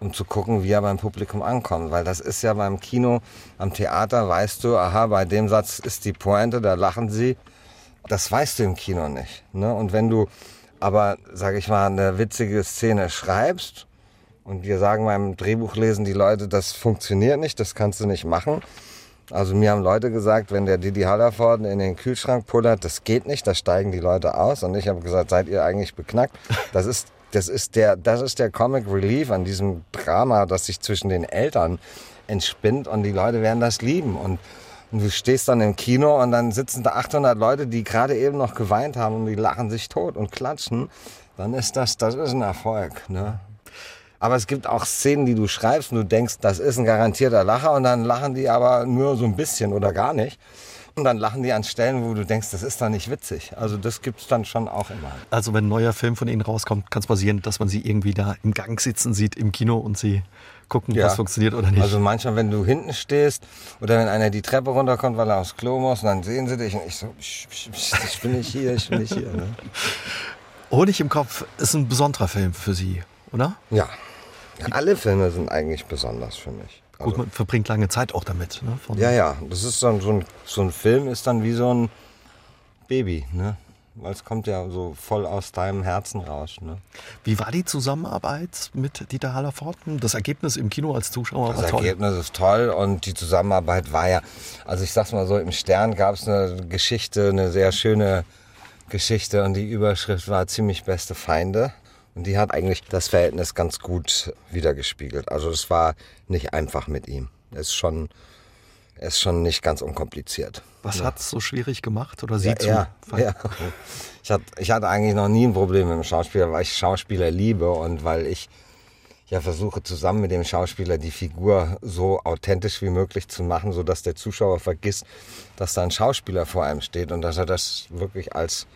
um zu gucken, wie er beim Publikum ankommt. Weil das ist ja beim Kino, am Theater weißt du, aha, bei dem Satz ist die Pointe, da lachen sie. Das weißt du im Kino nicht. Ne? Und wenn du aber, sag ich mal, eine witzige Szene schreibst und wir sagen beim Drehbuchlesen die Leute, das funktioniert nicht, das kannst du nicht machen, also mir haben Leute gesagt, wenn der Didi Hallerford in den Kühlschrank pullert, das geht nicht, da steigen die Leute aus. Und ich habe gesagt, seid ihr eigentlich beknackt? Das ist, das ist der, das ist der Comic Relief an diesem Drama, das sich zwischen den Eltern entspinnt und die Leute werden das lieben. Und Und du stehst dann im Kino und dann sitzen da 800 Leute, die gerade eben noch geweint haben und die lachen sich tot und klatschen. Dann ist das, das ist ein Erfolg. Ne? Aber es gibt auch Szenen, die du schreibst und du denkst, das ist ein garantierter Lacher und dann lachen die aber nur so ein bisschen oder gar nicht. Und dann lachen die an Stellen, wo du denkst, das ist doch nicht witzig. Also das gibt es dann schon auch immer. Also wenn ein neuer Film von Ihnen rauskommt, kann es passieren, dass man Sie irgendwie da im Gang sitzen sieht im Kino und Sie gucken, ja. was funktioniert oder nicht. Also manchmal, wenn du hinten stehst oder wenn einer die Treppe runterkommt, weil er aufs Klo muss, und dann sehen sie dich und ich so, ich, ich bin nicht hier, ich bin nicht hier. Ne? Honig im Kopf ist ein besonderer Film für Sie, oder? Ja. Alle Filme sind eigentlich besonders für mich. Also, Gut, man verbringt lange Zeit auch damit. Ne? ja, ja. Das ist dann so ein, so ein Film ist dann wie so ein Baby, ne? Weil es kommt ja so voll aus deinem Herzen raus. Ne? Wie war die Zusammenarbeit mit Dieter Hallerford? Das Ergebnis im Kino als Zuschauer das war toll. Das Ergebnis ist toll und die Zusammenarbeit war ja, also ich sag's mal so, im Stern gab es eine Geschichte, eine sehr schöne Geschichte und die Überschrift war ziemlich beste Feinde. Und die hat eigentlich das Verhältnis ganz gut wiedergespiegelt. Also es war nicht einfach mit ihm. Es ist schon, ist schon nicht ganz unkompliziert. Was ja. hat es so schwierig gemacht oder Sie ja, zu? Ja, ja. Ich, hatte, ich hatte eigentlich noch nie ein Problem mit dem Schauspieler, weil ich Schauspieler liebe und weil ich ja versuche zusammen mit dem Schauspieler die Figur so authentisch wie möglich zu machen, so dass der Zuschauer vergisst, dass da ein Schauspieler vor einem steht und dass er das wirklich als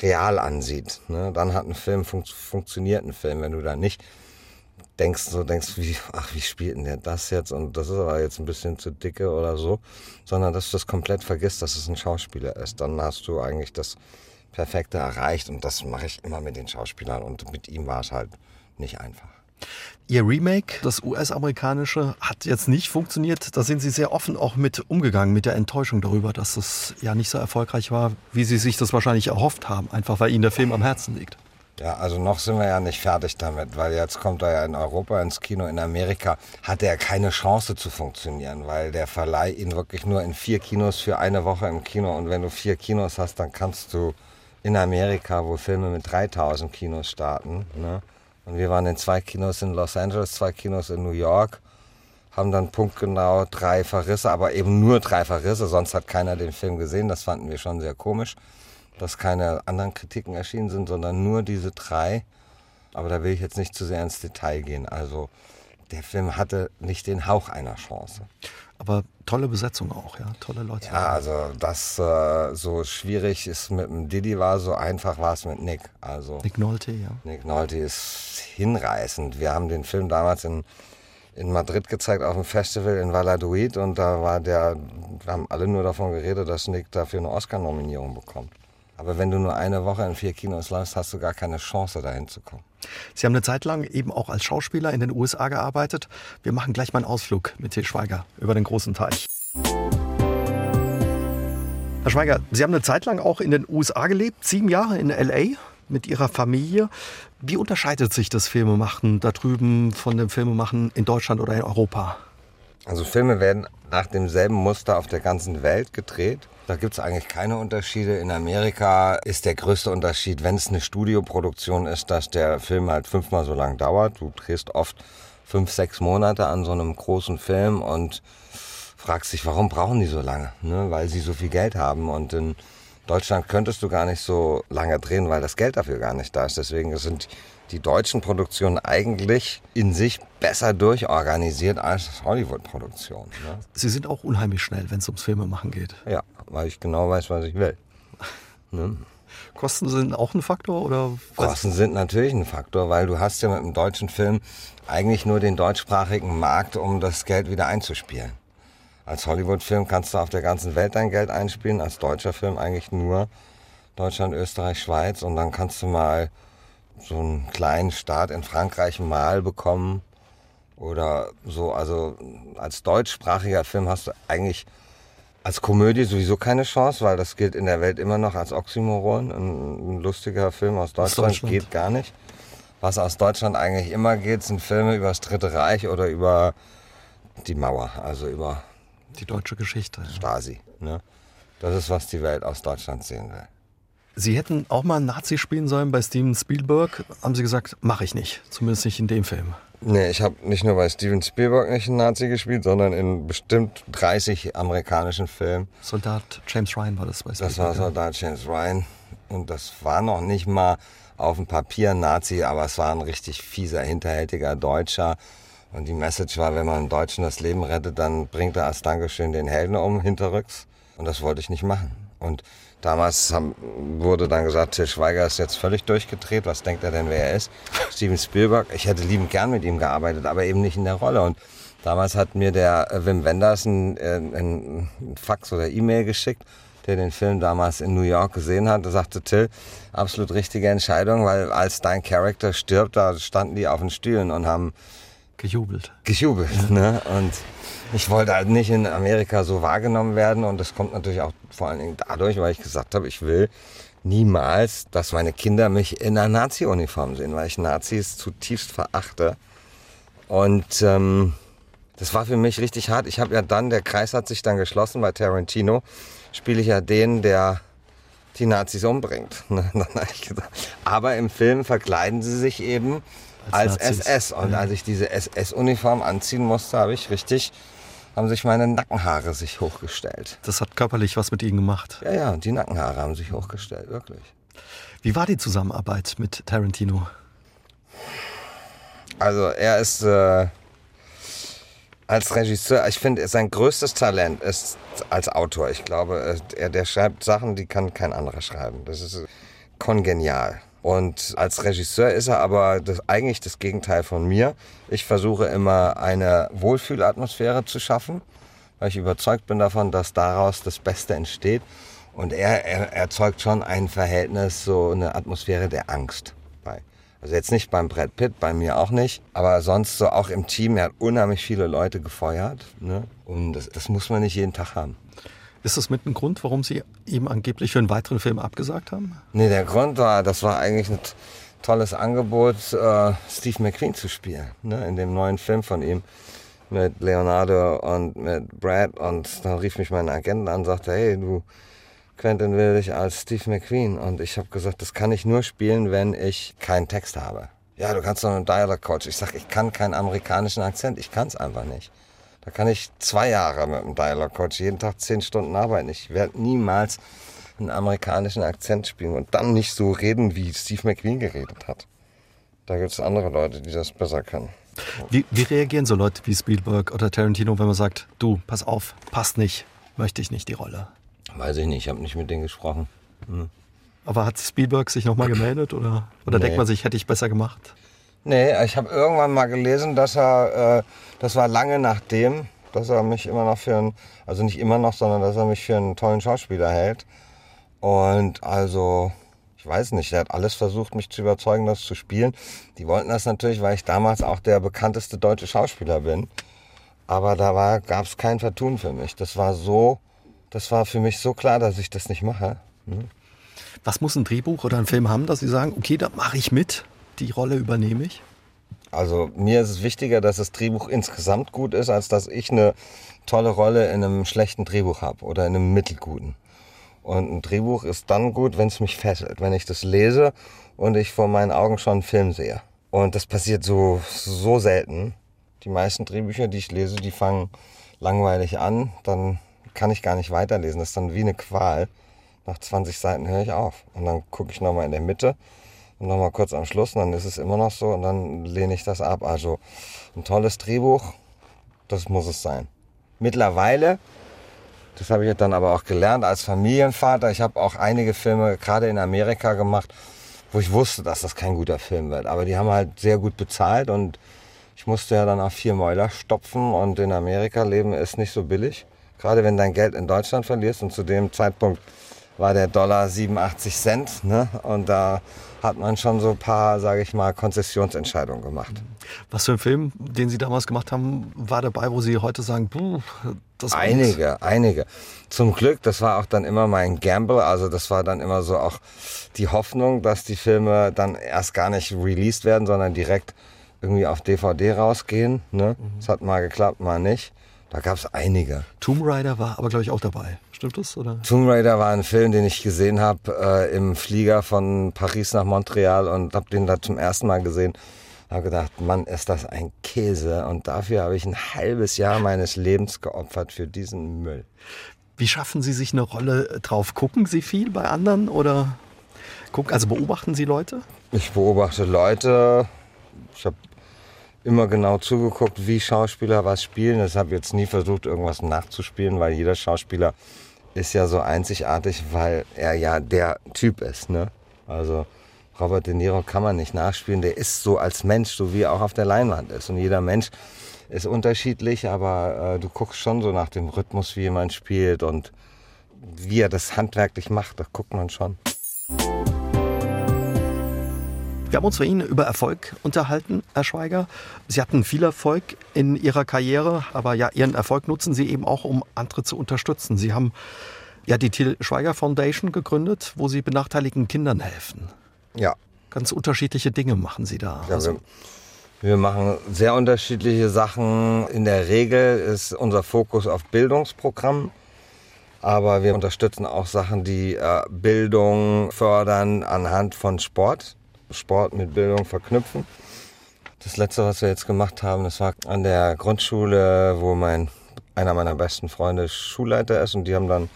real ansieht. Ne? Dann hat ein Film fun funktioniert ein Film, wenn du da nicht denkst, so denkst, wie, ach, wie spielt denn der das jetzt und das ist aber jetzt ein bisschen zu dicke oder so, sondern dass du das komplett vergisst, dass es ein Schauspieler ist. Dann hast du eigentlich das Perfekte erreicht und das mache ich immer mit den Schauspielern und mit ihm war es halt nicht einfach. Ihr Remake, das US-amerikanische, hat jetzt nicht funktioniert. Da sind Sie sehr offen auch mit umgegangen, mit der Enttäuschung darüber, dass es ja nicht so erfolgreich war, wie Sie sich das wahrscheinlich erhofft haben, einfach weil Ihnen der Film am Herzen liegt. Ja, also noch sind wir ja nicht fertig damit, weil jetzt kommt er ja in Europa ins Kino. In Amerika hatte er keine Chance zu funktionieren, weil der Verleih ihn wirklich nur in vier Kinos für eine Woche im Kino. Und wenn du vier Kinos hast, dann kannst du in Amerika, wo Filme mit 3000 Kinos starten, ne, und wir waren in zwei Kinos in Los Angeles, zwei Kinos in New York, haben dann punktgenau drei Verrisse, aber eben nur drei Verrisse, sonst hat keiner den Film gesehen. Das fanden wir schon sehr komisch, dass keine anderen Kritiken erschienen sind, sondern nur diese drei. Aber da will ich jetzt nicht zu sehr ins Detail gehen. Also der Film hatte nicht den Hauch einer Chance. Aber tolle Besetzung auch, ja, tolle Leute. Ja, also das äh, so schwierig ist mit dem Diddy war, so einfach war es mit Nick. Also Nick Nolte, ja. Nick Nolte ist hinreißend. Wir haben den Film damals in, in Madrid gezeigt auf dem Festival in Valladolid und da war der, wir haben alle nur davon geredet, dass Nick dafür eine Oscar-Nominierung bekommt. Aber wenn du nur eine Woche in vier Kinos läufst, hast du gar keine Chance, dahin zu kommen. Sie haben eine Zeit lang eben auch als Schauspieler in den USA gearbeitet. Wir machen gleich mal einen Ausflug mit Til Schweiger über den großen Teich. Herr Schweiger, Sie haben eine Zeit lang auch in den USA gelebt, sieben Jahre in LA mit Ihrer Familie. Wie unterscheidet sich das Filmemachen da drüben von dem Filmemachen in Deutschland oder in Europa? Also Filme werden nach demselben Muster auf der ganzen Welt gedreht. Da gibt es eigentlich keine Unterschiede. In Amerika ist der größte Unterschied, wenn es eine Studioproduktion ist, dass der Film halt fünfmal so lang dauert. Du drehst oft fünf, sechs Monate an so einem großen Film und fragst dich, warum brauchen die so lange? Ne? Weil sie so viel Geld haben. Und in Deutschland könntest du gar nicht so lange drehen, weil das Geld dafür gar nicht da ist. Deswegen sind die deutschen Produktionen eigentlich in sich besser durchorganisiert als Hollywood-Produktionen. Ne? Sie sind auch unheimlich schnell, wenn es ums Filmemachen geht. Ja, weil ich genau weiß, was ich will. Ne? Kosten sind auch ein Faktor oder? Kosten sind natürlich ein Faktor, weil du hast ja mit dem deutschen Film eigentlich nur den deutschsprachigen Markt, um das Geld wieder einzuspielen. Als Hollywood-Film kannst du auf der ganzen Welt dein Geld einspielen, als deutscher Film eigentlich nur Deutschland, Österreich, Schweiz und dann kannst du mal so einen kleinen Start in Frankreich mal bekommen oder so. Also als deutschsprachiger Film hast du eigentlich als Komödie sowieso keine Chance, weil das gilt in der Welt immer noch als Oxymoron. Ein, lustiger Film aus Deutschland, Deutschland, geht gar nicht. Was aus Deutschland eigentlich immer geht, sind Filme über das Dritte Reich oder über die Mauer, also über die deutsche Geschichte. Stasi. Ne? Das ist, was die Welt aus Deutschland sehen will. Sie hätten auch mal einen Nazi spielen sollen bei Steven Spielberg. Haben Sie gesagt, mache ich nicht. Zumindest nicht in dem Film. Nee, ich habe nicht nur bei Steven Spielberg nicht einen Nazi gespielt, sondern in bestimmt 30 amerikanischen Filmen. Soldat James Ryan war das bei Spielberg. Das war Soldat James Ryan. Und das war noch nicht mal auf dem Papier ein Nazi, aber es war ein richtig fieser, hinterhältiger Deutscher. Und die Message war, wenn man einem Deutschen das Leben rettet, dann bringt er als Dankeschön den Helden um, hinterrücks. Und das wollte ich nicht machen. Und damals haben, wurde dann gesagt, Til Schweiger ist jetzt völlig durchgedreht. Was denkt er denn, wer er ist? Steven Spielberg. Ich hätte liebend gern mit ihm gearbeitet, aber eben nicht in der Rolle. Und damals hat mir der Wim Wenders ein, ein Fax oder E-Mail geschickt der den Film damals in New York gesehen hat, der sagte, Till, absolut richtige Entscheidung, weil als dein Charakter stirbt, da standen die auf den Stühlen und haben gejubelt. Gejubelt, ja. ne? Und ich wollte halt nicht in Amerika so wahrgenommen werden und das kommt natürlich auch vor allen Dingen dadurch, weil ich gesagt habe, ich will niemals, dass meine Kinder mich in einer Nazi-Uniform sehen, weil ich Nazis zutiefst verachte. Und ähm, das war für mich richtig hart. Ich habe ja dann, der Kreis hat sich dann geschlossen bei Tarantino spiele ich ja den, der die Nazis umbringt. Ne, Aber im Film verkleiden sie sich eben als, als SS. Und als ich diese SS-Uniform anziehen musste, habe ich richtig, haben sich meine Nackenhaare sich hochgestellt. Das hat körperlich was mit Ihnen gemacht. Ja, ja, die Nackenhaare haben sich hochgestellt, wirklich. Wie war die Zusammenarbeit mit Tarantino? Also er ist äh, als Regisseur, ich finde, sein größtes Talent ist als Autor. Ich glaube, er, der schreibt Sachen, die kann kein anderer schreiben. Das ist kongenial. Und als Regisseur ist er aber das, eigentlich das Gegenteil von mir. Ich versuche immer eine Wohlfühlatmosphäre zu schaffen, weil ich überzeugt bin davon, dass daraus das Beste entsteht. Und er, er erzeugt schon ein Verhältnis, so eine Atmosphäre der Angst. Also jetzt nicht beim Brett Pitt, bei mir auch nicht, aber sonst so auch im Team. Er hat unheimlich viele Leute gefeuert. Ne? Und das, das muss man nicht jeden Tag haben. Ist das mit ein Grund, warum Sie ihm angeblich für einen weiteren Film abgesagt haben? Nee, der Grund war, das war eigentlich ein tolles Angebot, äh, Steve McQueen zu spielen, ne? in dem neuen Film von ihm mit Leonardo und mit Brad. Und dann rief mich mein Agent an und sagte, hey, du Quentin will ich als Steve McQueen. Und ich habe gesagt, das kann ich nur spielen, wenn ich keinen Text habe. Ja, du kannst doch einen Dialog Coach. Ich sage, ich kann keinen amerikanischen Akzent. Ich kann es einfach nicht. Da kann ich zwei Jahre mit einem Dialog Coach jeden Tag zehn Stunden arbeiten. Ich werde niemals einen amerikanischen Akzent spielen und dann nicht so reden, wie Steve McQueen geredet hat. Da gibt es andere Leute, die das besser können. Wie, wie reagieren so Leute wie Spielberg oder Tarantino, wenn man sagt, du, pass auf, passt nicht, möchte ich nicht die Rolle? Weiß ich nicht, ich habe nicht mit denen gesprochen. Hm. Aber hat Spielberg sich nochmal gemeldet oder, oder nee. denkt man sich, hätte ich besser gemacht? Nee, ich habe irgendwann mal gelesen, dass er, äh, das war lange nachdem, dass er mich immer noch für einen, also nicht immer noch, sondern dass er mich für einen tollen Schauspieler hält. Und also, ich weiß nicht, er hat alles versucht, mich zu überzeugen, das zu spielen. Die wollten das natürlich, weil ich damals auch der bekannteste deutsche Schauspieler bin. Aber da gab es kein Vertun für mich. Das war so das war für mich so klar, dass ich das nicht mache. Hm. Was muss ein Drehbuch oder ein Film haben, dass Sie sagen, okay, da mache ich mit, die Rolle übernehme ich? Also mir ist es wichtiger, dass das Drehbuch insgesamt gut ist, als dass ich eine tolle Rolle in einem schlechten Drehbuch habe oder in einem mittelguten. Und ein Drehbuch ist dann gut, wenn es mich fesselt, wenn ich das lese und ich vor meinen Augen schon einen Film sehe. Und das passiert so, so selten. Die meisten Drehbücher, die ich lese, die fangen langweilig an, dann kann ich gar nicht weiterlesen. Das ist dann wie eine Qual. Nach 20 Seiten höre ich auf. Und dann gucke ich nochmal in der Mitte nochmal kurz am Schluss dann ist es immer noch so und dann lehne ich das ab. Also ein tolles Drehbuch, das muss es sein. Mittlerweile, das habe ich dann aber auch gelernt als Familienvater, ich habe auch einige Filme gerade in Amerika gemacht, wo ich wusste, dass das kein guter Film wird. Aber die haben halt sehr gut bezahlt und ich musste ja dann auch vier Mäuler stopfen und in Amerika leben ist nicht so billig. Gerade wenn dein Geld in Deutschland verlierst und zu dem Zeitpunkt war der Dollar 87 Cent ne? und da hat man schon so ein paar, sage ich mal, Konzessionsentscheidungen gemacht. Was für ein Film, den Sie damals gemacht haben, war dabei, wo Sie heute sagen, das Einige, gut. einige. Zum Glück, das war auch dann immer mein Gamble, also das war dann immer so auch die Hoffnung, dass die Filme dann erst gar nicht released werden, sondern direkt irgendwie auf DVD rausgehen. Ne? Mhm. Das hat mal geklappt, mal nicht. Da gab es einige. Tomb Raider war aber, glaube ich, auch dabei. Stimmt das? Oder? Tomb Raider war ein Film, den ich gesehen habe äh, im Flieger von Paris nach Montreal und habe den da zum ersten Mal gesehen. Habe gedacht, Mann, ist das ein Käse. Und dafür habe ich ein halbes Jahr meines Lebens geopfert für diesen Müll. Wie schaffen Sie sich eine Rolle drauf? Gucken Sie viel bei anderen oder gucken, also beobachten Sie Leute? Ich beobachte Leute. Ich habe immer genau zugeguckt, wie Schauspieler was spielen. Ich habe jetzt nie versucht, irgendwas nachzuspielen, weil jeder Schauspieler ist ja so einzigartig, weil er ja der Typ ist. Ne? Also Robert De Niro kann man nicht nachspielen. Der ist so als Mensch, so wie er auch auf der Leinwand ist. Und jeder Mensch ist unterschiedlich, aber äh, du guckst schon so nach dem Rhythmus, wie jemand spielt und wie er das handwerklich macht. Da guckt man schon. Wir haben uns für Ihnen über Erfolg unterhalten, Herr Schweiger. Sie hatten viel Erfolg in Ihrer Karriere, aber ja, Ihren Erfolg nutzen Sie eben auch, um andere zu unterstützen. Sie haben ja die Till Schweiger Foundation gegründet, wo Sie benachteiligten Kindern helfen. Ja. Ganz unterschiedliche Dinge machen Sie da. Ja, also, wir, machen sehr unterschiedliche Sachen. In der Regel ist unser Fokus auf Bildungsprogrammen. Aber wir unterstützen auch Sachen, die äh, Bildung fördern anhand von Sport. Sport mit Bildung verknüpfen. Das letzte, was wir jetzt gemacht haben, das war an der Grundschule, wo mein, einer meiner besten Freunde Schulleiter ist und die haben dann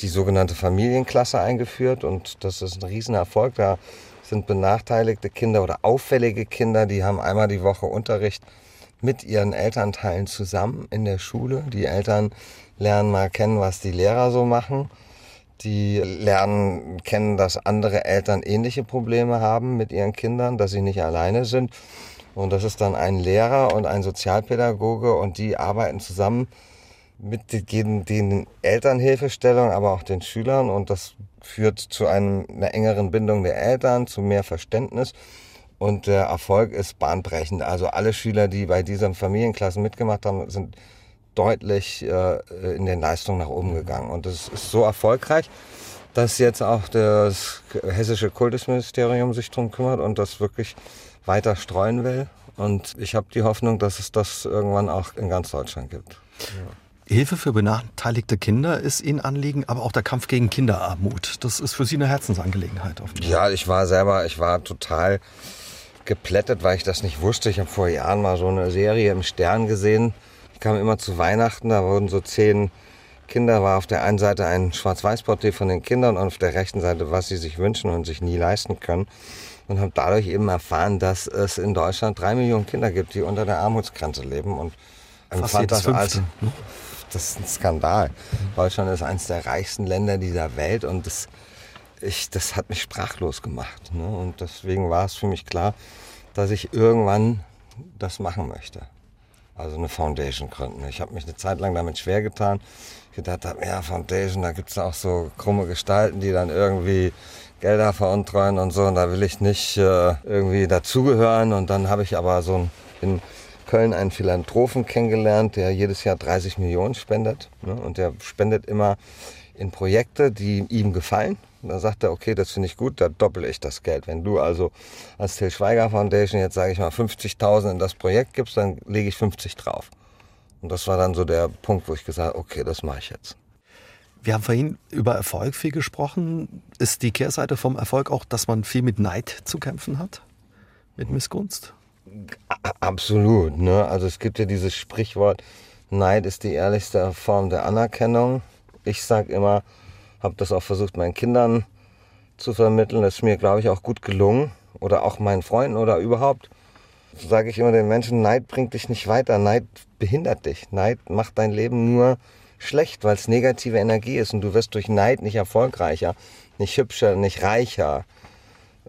die sogenannte Familienklasse eingeführt und das ist ein Riesenerfolg. Da sind benachteiligte Kinder oder auffällige Kinder, die haben einmal die Woche Unterricht mit ihren Elternteilen zusammen in der Schule. Die Eltern lernen mal kennen, was die Lehrer so machen die lernen kennen, dass andere Eltern ähnliche Probleme haben mit ihren Kindern, dass sie nicht alleine sind. Und das ist dann ein Lehrer und ein Sozialpädagoge und die arbeiten zusammen mit den, den Elternhilfestellungen, aber auch den Schülern und das führt zu einem, einer engeren Bindung der Eltern, zu mehr Verständnis und der Erfolg ist bahnbrechend. Also alle Schüler, die bei diesen Familienklassen mitgemacht haben, sind deutlich äh, in den Leistungen nach oben gegangen. Und das ist so erfolgreich, dass jetzt auch das hessische Kultusministerium sich darum kümmert und das wirklich weiter streuen will. Und ich habe die Hoffnung, dass es das irgendwann auch in ganz Deutschland gibt. Ja. Hilfe für benachteiligte Kinder ist Ihnen Anliegen, aber auch der Kampf gegen Kinderarmut. Das ist für Sie eine Herzensangelegenheit. Ja, ich war selber, ich war total geplättet, weil ich das nicht wusste. Ich habe vor Jahren mal so eine Serie im Stern gesehen, kam immer zu Weihnachten, da wurden so zehn Kinder, war auf der einen Seite ein Schwarz-Weiß-Porträt von den Kindern und auf der rechten Seite, was sie sich wünschen und sich nie leisten können. Und habe dadurch eben erfahren, dass es in Deutschland drei Millionen Kinder gibt, die unter der Armutsgrenze leben. Und empfand das als, ne? das ist ein Skandal. Deutschland ist eines der reichsten Länder dieser Welt und das, ich, das hat mich sprachlos gemacht. Ne? Und deswegen war es für mich klar, dass ich irgendwann das machen möchte also eine Foundation gründen. Ich habe mich eine Zeit lang damit schwer getan. Ich gedacht habe, ja, Foundation, da gibt es auch so krumme Gestalten, die dann irgendwie Gelder veruntreuen und so. Und da will ich nicht äh, irgendwie dazugehören. Und dann habe ich aber so ein, in Köln einen Philanthropen kennengelernt, der jedes Jahr 30 Millionen spendet. Ne? Und der spendet immer in Projekte, die ihm gefallen. Und dann sagt er, okay, das finde ich gut, da doppel ich das Geld. Wenn du also als Till Schweiger Foundation jetzt, sage ich mal, 50.000 in das Projekt gibst, dann lege ich 50 drauf. Und das war dann so der Punkt, wo ich gesagt habe, okay, das mache ich jetzt. Wir haben vorhin über Erfolg viel gesprochen. Ist die Kehrseite vom Erfolg auch, dass man viel mit Neid zu kämpfen hat? Mit Missgunst? Absolut. Ne? Also es gibt ja dieses Sprichwort, Neid ist die ehrlichste Form der Anerkennung. Ich sage immer, habe das auch versucht, meinen Kindern zu vermitteln. Das ist mir, glaube ich, auch gut gelungen. Oder auch meinen Freunden oder überhaupt. Sage ich immer den Menschen, Neid bringt dich nicht weiter. Neid behindert dich. Neid macht dein Leben nur schlecht, weil es negative Energie ist. Und du wirst durch Neid nicht erfolgreicher, nicht hübscher, nicht reicher,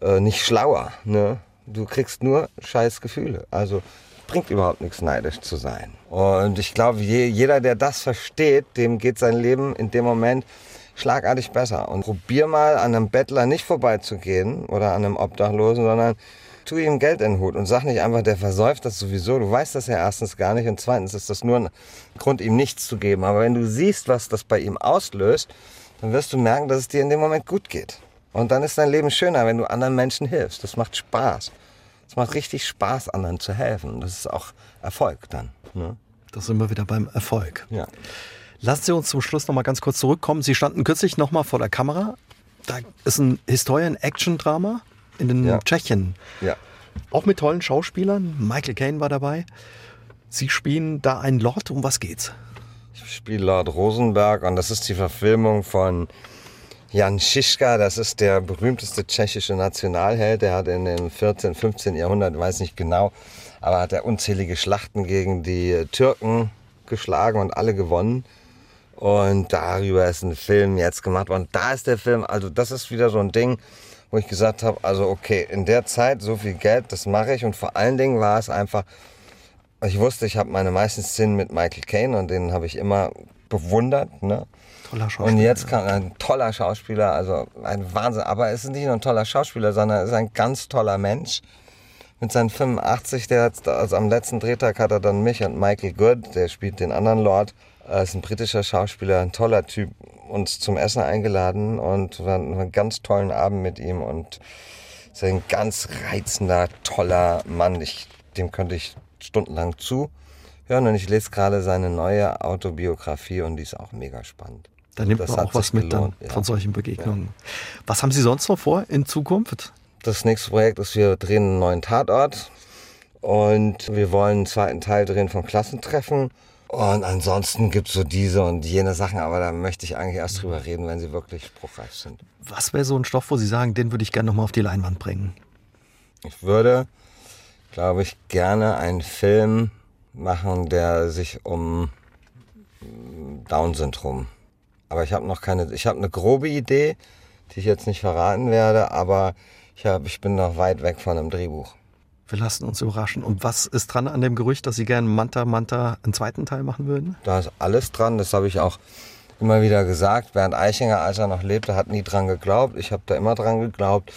äh, nicht schlauer. Ne? Du kriegst nur scheiß Gefühle. Also bringt überhaupt nichts, neidisch zu sein. Und ich glaube, je, jeder, der das versteht, dem geht sein Leben in dem Moment schlagartig besser. Und probier mal an einem Bettler nicht vorbeizugehen oder an einem Obdachlosen, sondern tu ihm Geld in den Hut und sag nicht einfach, der versäuft das sowieso. Du weißt das ja erstens gar nicht und zweitens ist das nur ein Grund, ihm nichts zu geben. Aber wenn du siehst, was das bei ihm auslöst, dann wirst du merken, dass es dir in dem Moment gut geht. Und dann ist dein Leben schöner, wenn du anderen Menschen hilfst. Das macht Spaß. Es macht richtig Spaß, anderen zu helfen. Das ist auch Erfolg dann. Ne? Da sind wir wieder beim Erfolg. Ja. Lassen Sie uns zum Schluss noch mal ganz kurz zurückkommen. Sie standen kürzlich noch mal vor der Kamera. Da ist ein Historien-Action-Drama in den Ja. Tschechien. Ja. Auch mit tollen Schauspielern. Michael Caine war dabei. Sie spielen da einen Lord. Um was geht's? Ich spiele Lord Rosenberg und das ist die Verfilmung von Jan Žižka. Das ist der berühmteste tschechische Nationalheld. Der hat in den 14., 15. Jahrhundert, weiß nicht genau, aber hat er unzählige Schlachten gegen die Türken geschlagen und alle gewonnen. Und darüber ist ein Film jetzt gemacht worden. Da ist der Film, also das ist wieder so ein Ding, wo ich gesagt habe, also okay, in der Zeit so viel Geld, das mache ich. Und vor allen Dingen war es einfach, ich wusste, ich habe meine meisten Szenen mit Michael Caine und den habe ich immer bewundert. Ne? Toller Schauspieler. Und jetzt kam ein toller Schauspieler, also ein Wahnsinn. Aber es ist nicht nur ein toller Schauspieler, sondern er ist ein ganz toller Mensch. Mit seinen 85, der hat, also am letzten Drehtag hat er dann mich und Michael Good, der spielt den anderen Lord, er ist ein britischer Schauspieler, ein toller Typ, uns zum Essen eingeladen und wir hatten einen ganz tollen Abend mit ihm und ist ein ganz reizender, toller Mann. Ich, dem könnte ich stundenlang zuhören und ich lese gerade seine neue Autobiografie und die ist auch mega spannend. Da nimmt Das man auch was mit dann ja. von solchen Begegnungen. Was haben Sie sonst noch vor in Zukunft? Das nächste Projekt ist, wir drehen einen neuen Tatort und wir wollen einen zweiten Teil drehen von Klassentreffen. Und ansonsten gibt's so diese und jene Sachen, aber da möchte ich eigentlich erst drüber reden, wenn sie wirklich spruchreif sind. Was wäre so ein Stoff, wo Sie sagen, den würde ich gerne noch mal auf die Leinwand bringen? Ich würde, glaube ich, gerne einen Film machen, der sich um Down-Syndrom. Aber ich habe noch keine, ich habe eine grobe Idee, die ich jetzt nicht verraten werde, aber ich, hab, ich bin noch weit weg von einem Drehbuch. Wir lassen uns überraschen. Und was ist dran an dem Gerücht, dass Sie gerne Manta Manta einen zweiten Teil machen würden? Da ist alles dran, das habe ich auch immer wieder gesagt. Bernd Eichinger, als er noch lebte, hat nie dran geglaubt. Ich habe da immer dran geglaubt.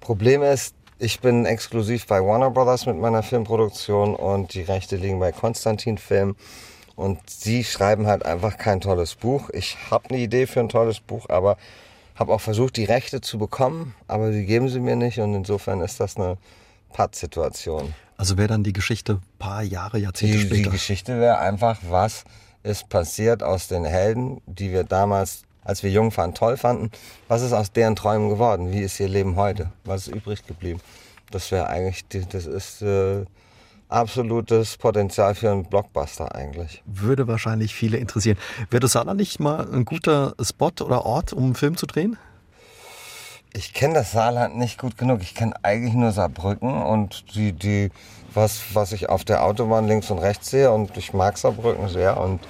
Problem ist, ich bin exklusiv bei Warner Brothers mit meiner Filmproduktion und die Rechte liegen bei Konstantin Film. Und sie schreiben halt einfach kein tolles Buch. Ich habe eine Idee für ein tolles Buch, aber habe auch versucht, die Rechte zu bekommen, aber sie geben sie mir nicht und insofern ist das eine Pattsituation. Also wäre dann die Geschichte ein paar Jahre, Jahrzehnte Die, die später. Geschichte wäre einfach, was ist passiert aus den Helden, die wir damals, als wir jung waren, toll fanden. Was ist aus deren Träumen geworden? Wie ist ihr Leben heute? Was ist übrig geblieben? Das wäre eigentlich, die, das ist äh, absolutes Potenzial für einen Blockbuster eigentlich. Würde wahrscheinlich viele interessieren. Wäre das Saarland nicht mal ein guter Spot oder Ort, um einen Film zu drehen? Ich kenne das Saarland nicht gut genug. Ich kenne eigentlich nur Saarbrücken und die, die, was, was ich auf der Autobahn links und rechts sehe und ich mag Saarbrücken sehr und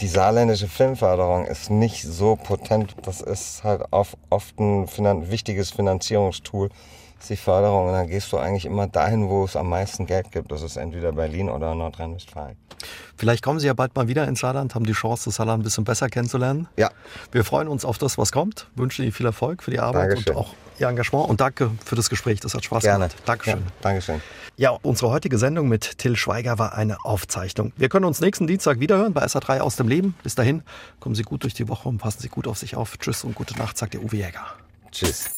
die saarländische Filmförderung ist nicht so potent. Das ist halt oft, ein finan wichtiges Finanzierungstool, die Förderung. Und dann gehst du eigentlich immer dahin, wo es am meisten Geld gibt. Das ist entweder Berlin oder Nordrhein-Westfalen. Vielleicht kommen Sie ja bald mal wieder ins Saarland, haben die Chance, das Saarland ein bisschen besser kennenzulernen. Ja, Wir freuen uns auf das, was kommt, wünschen Ihnen viel Erfolg für die Arbeit Dankeschön. und auch Ihr Engagement und danke für das Gespräch. Das hat Spaß gerne. gemacht. Dankeschön. Ja, Dankeschön. Ja, unsere heutige Sendung mit Till Schweiger war eine Aufzeichnung. Wir können uns nächsten Dienstag wiederhören bei SA3 aus dem Leben. Bis dahin, kommen Sie gut durch die Woche und passen Sie gut auf sich auf. Tschüss und gute Nacht, sagt der Uwe Jäger. Tschüss.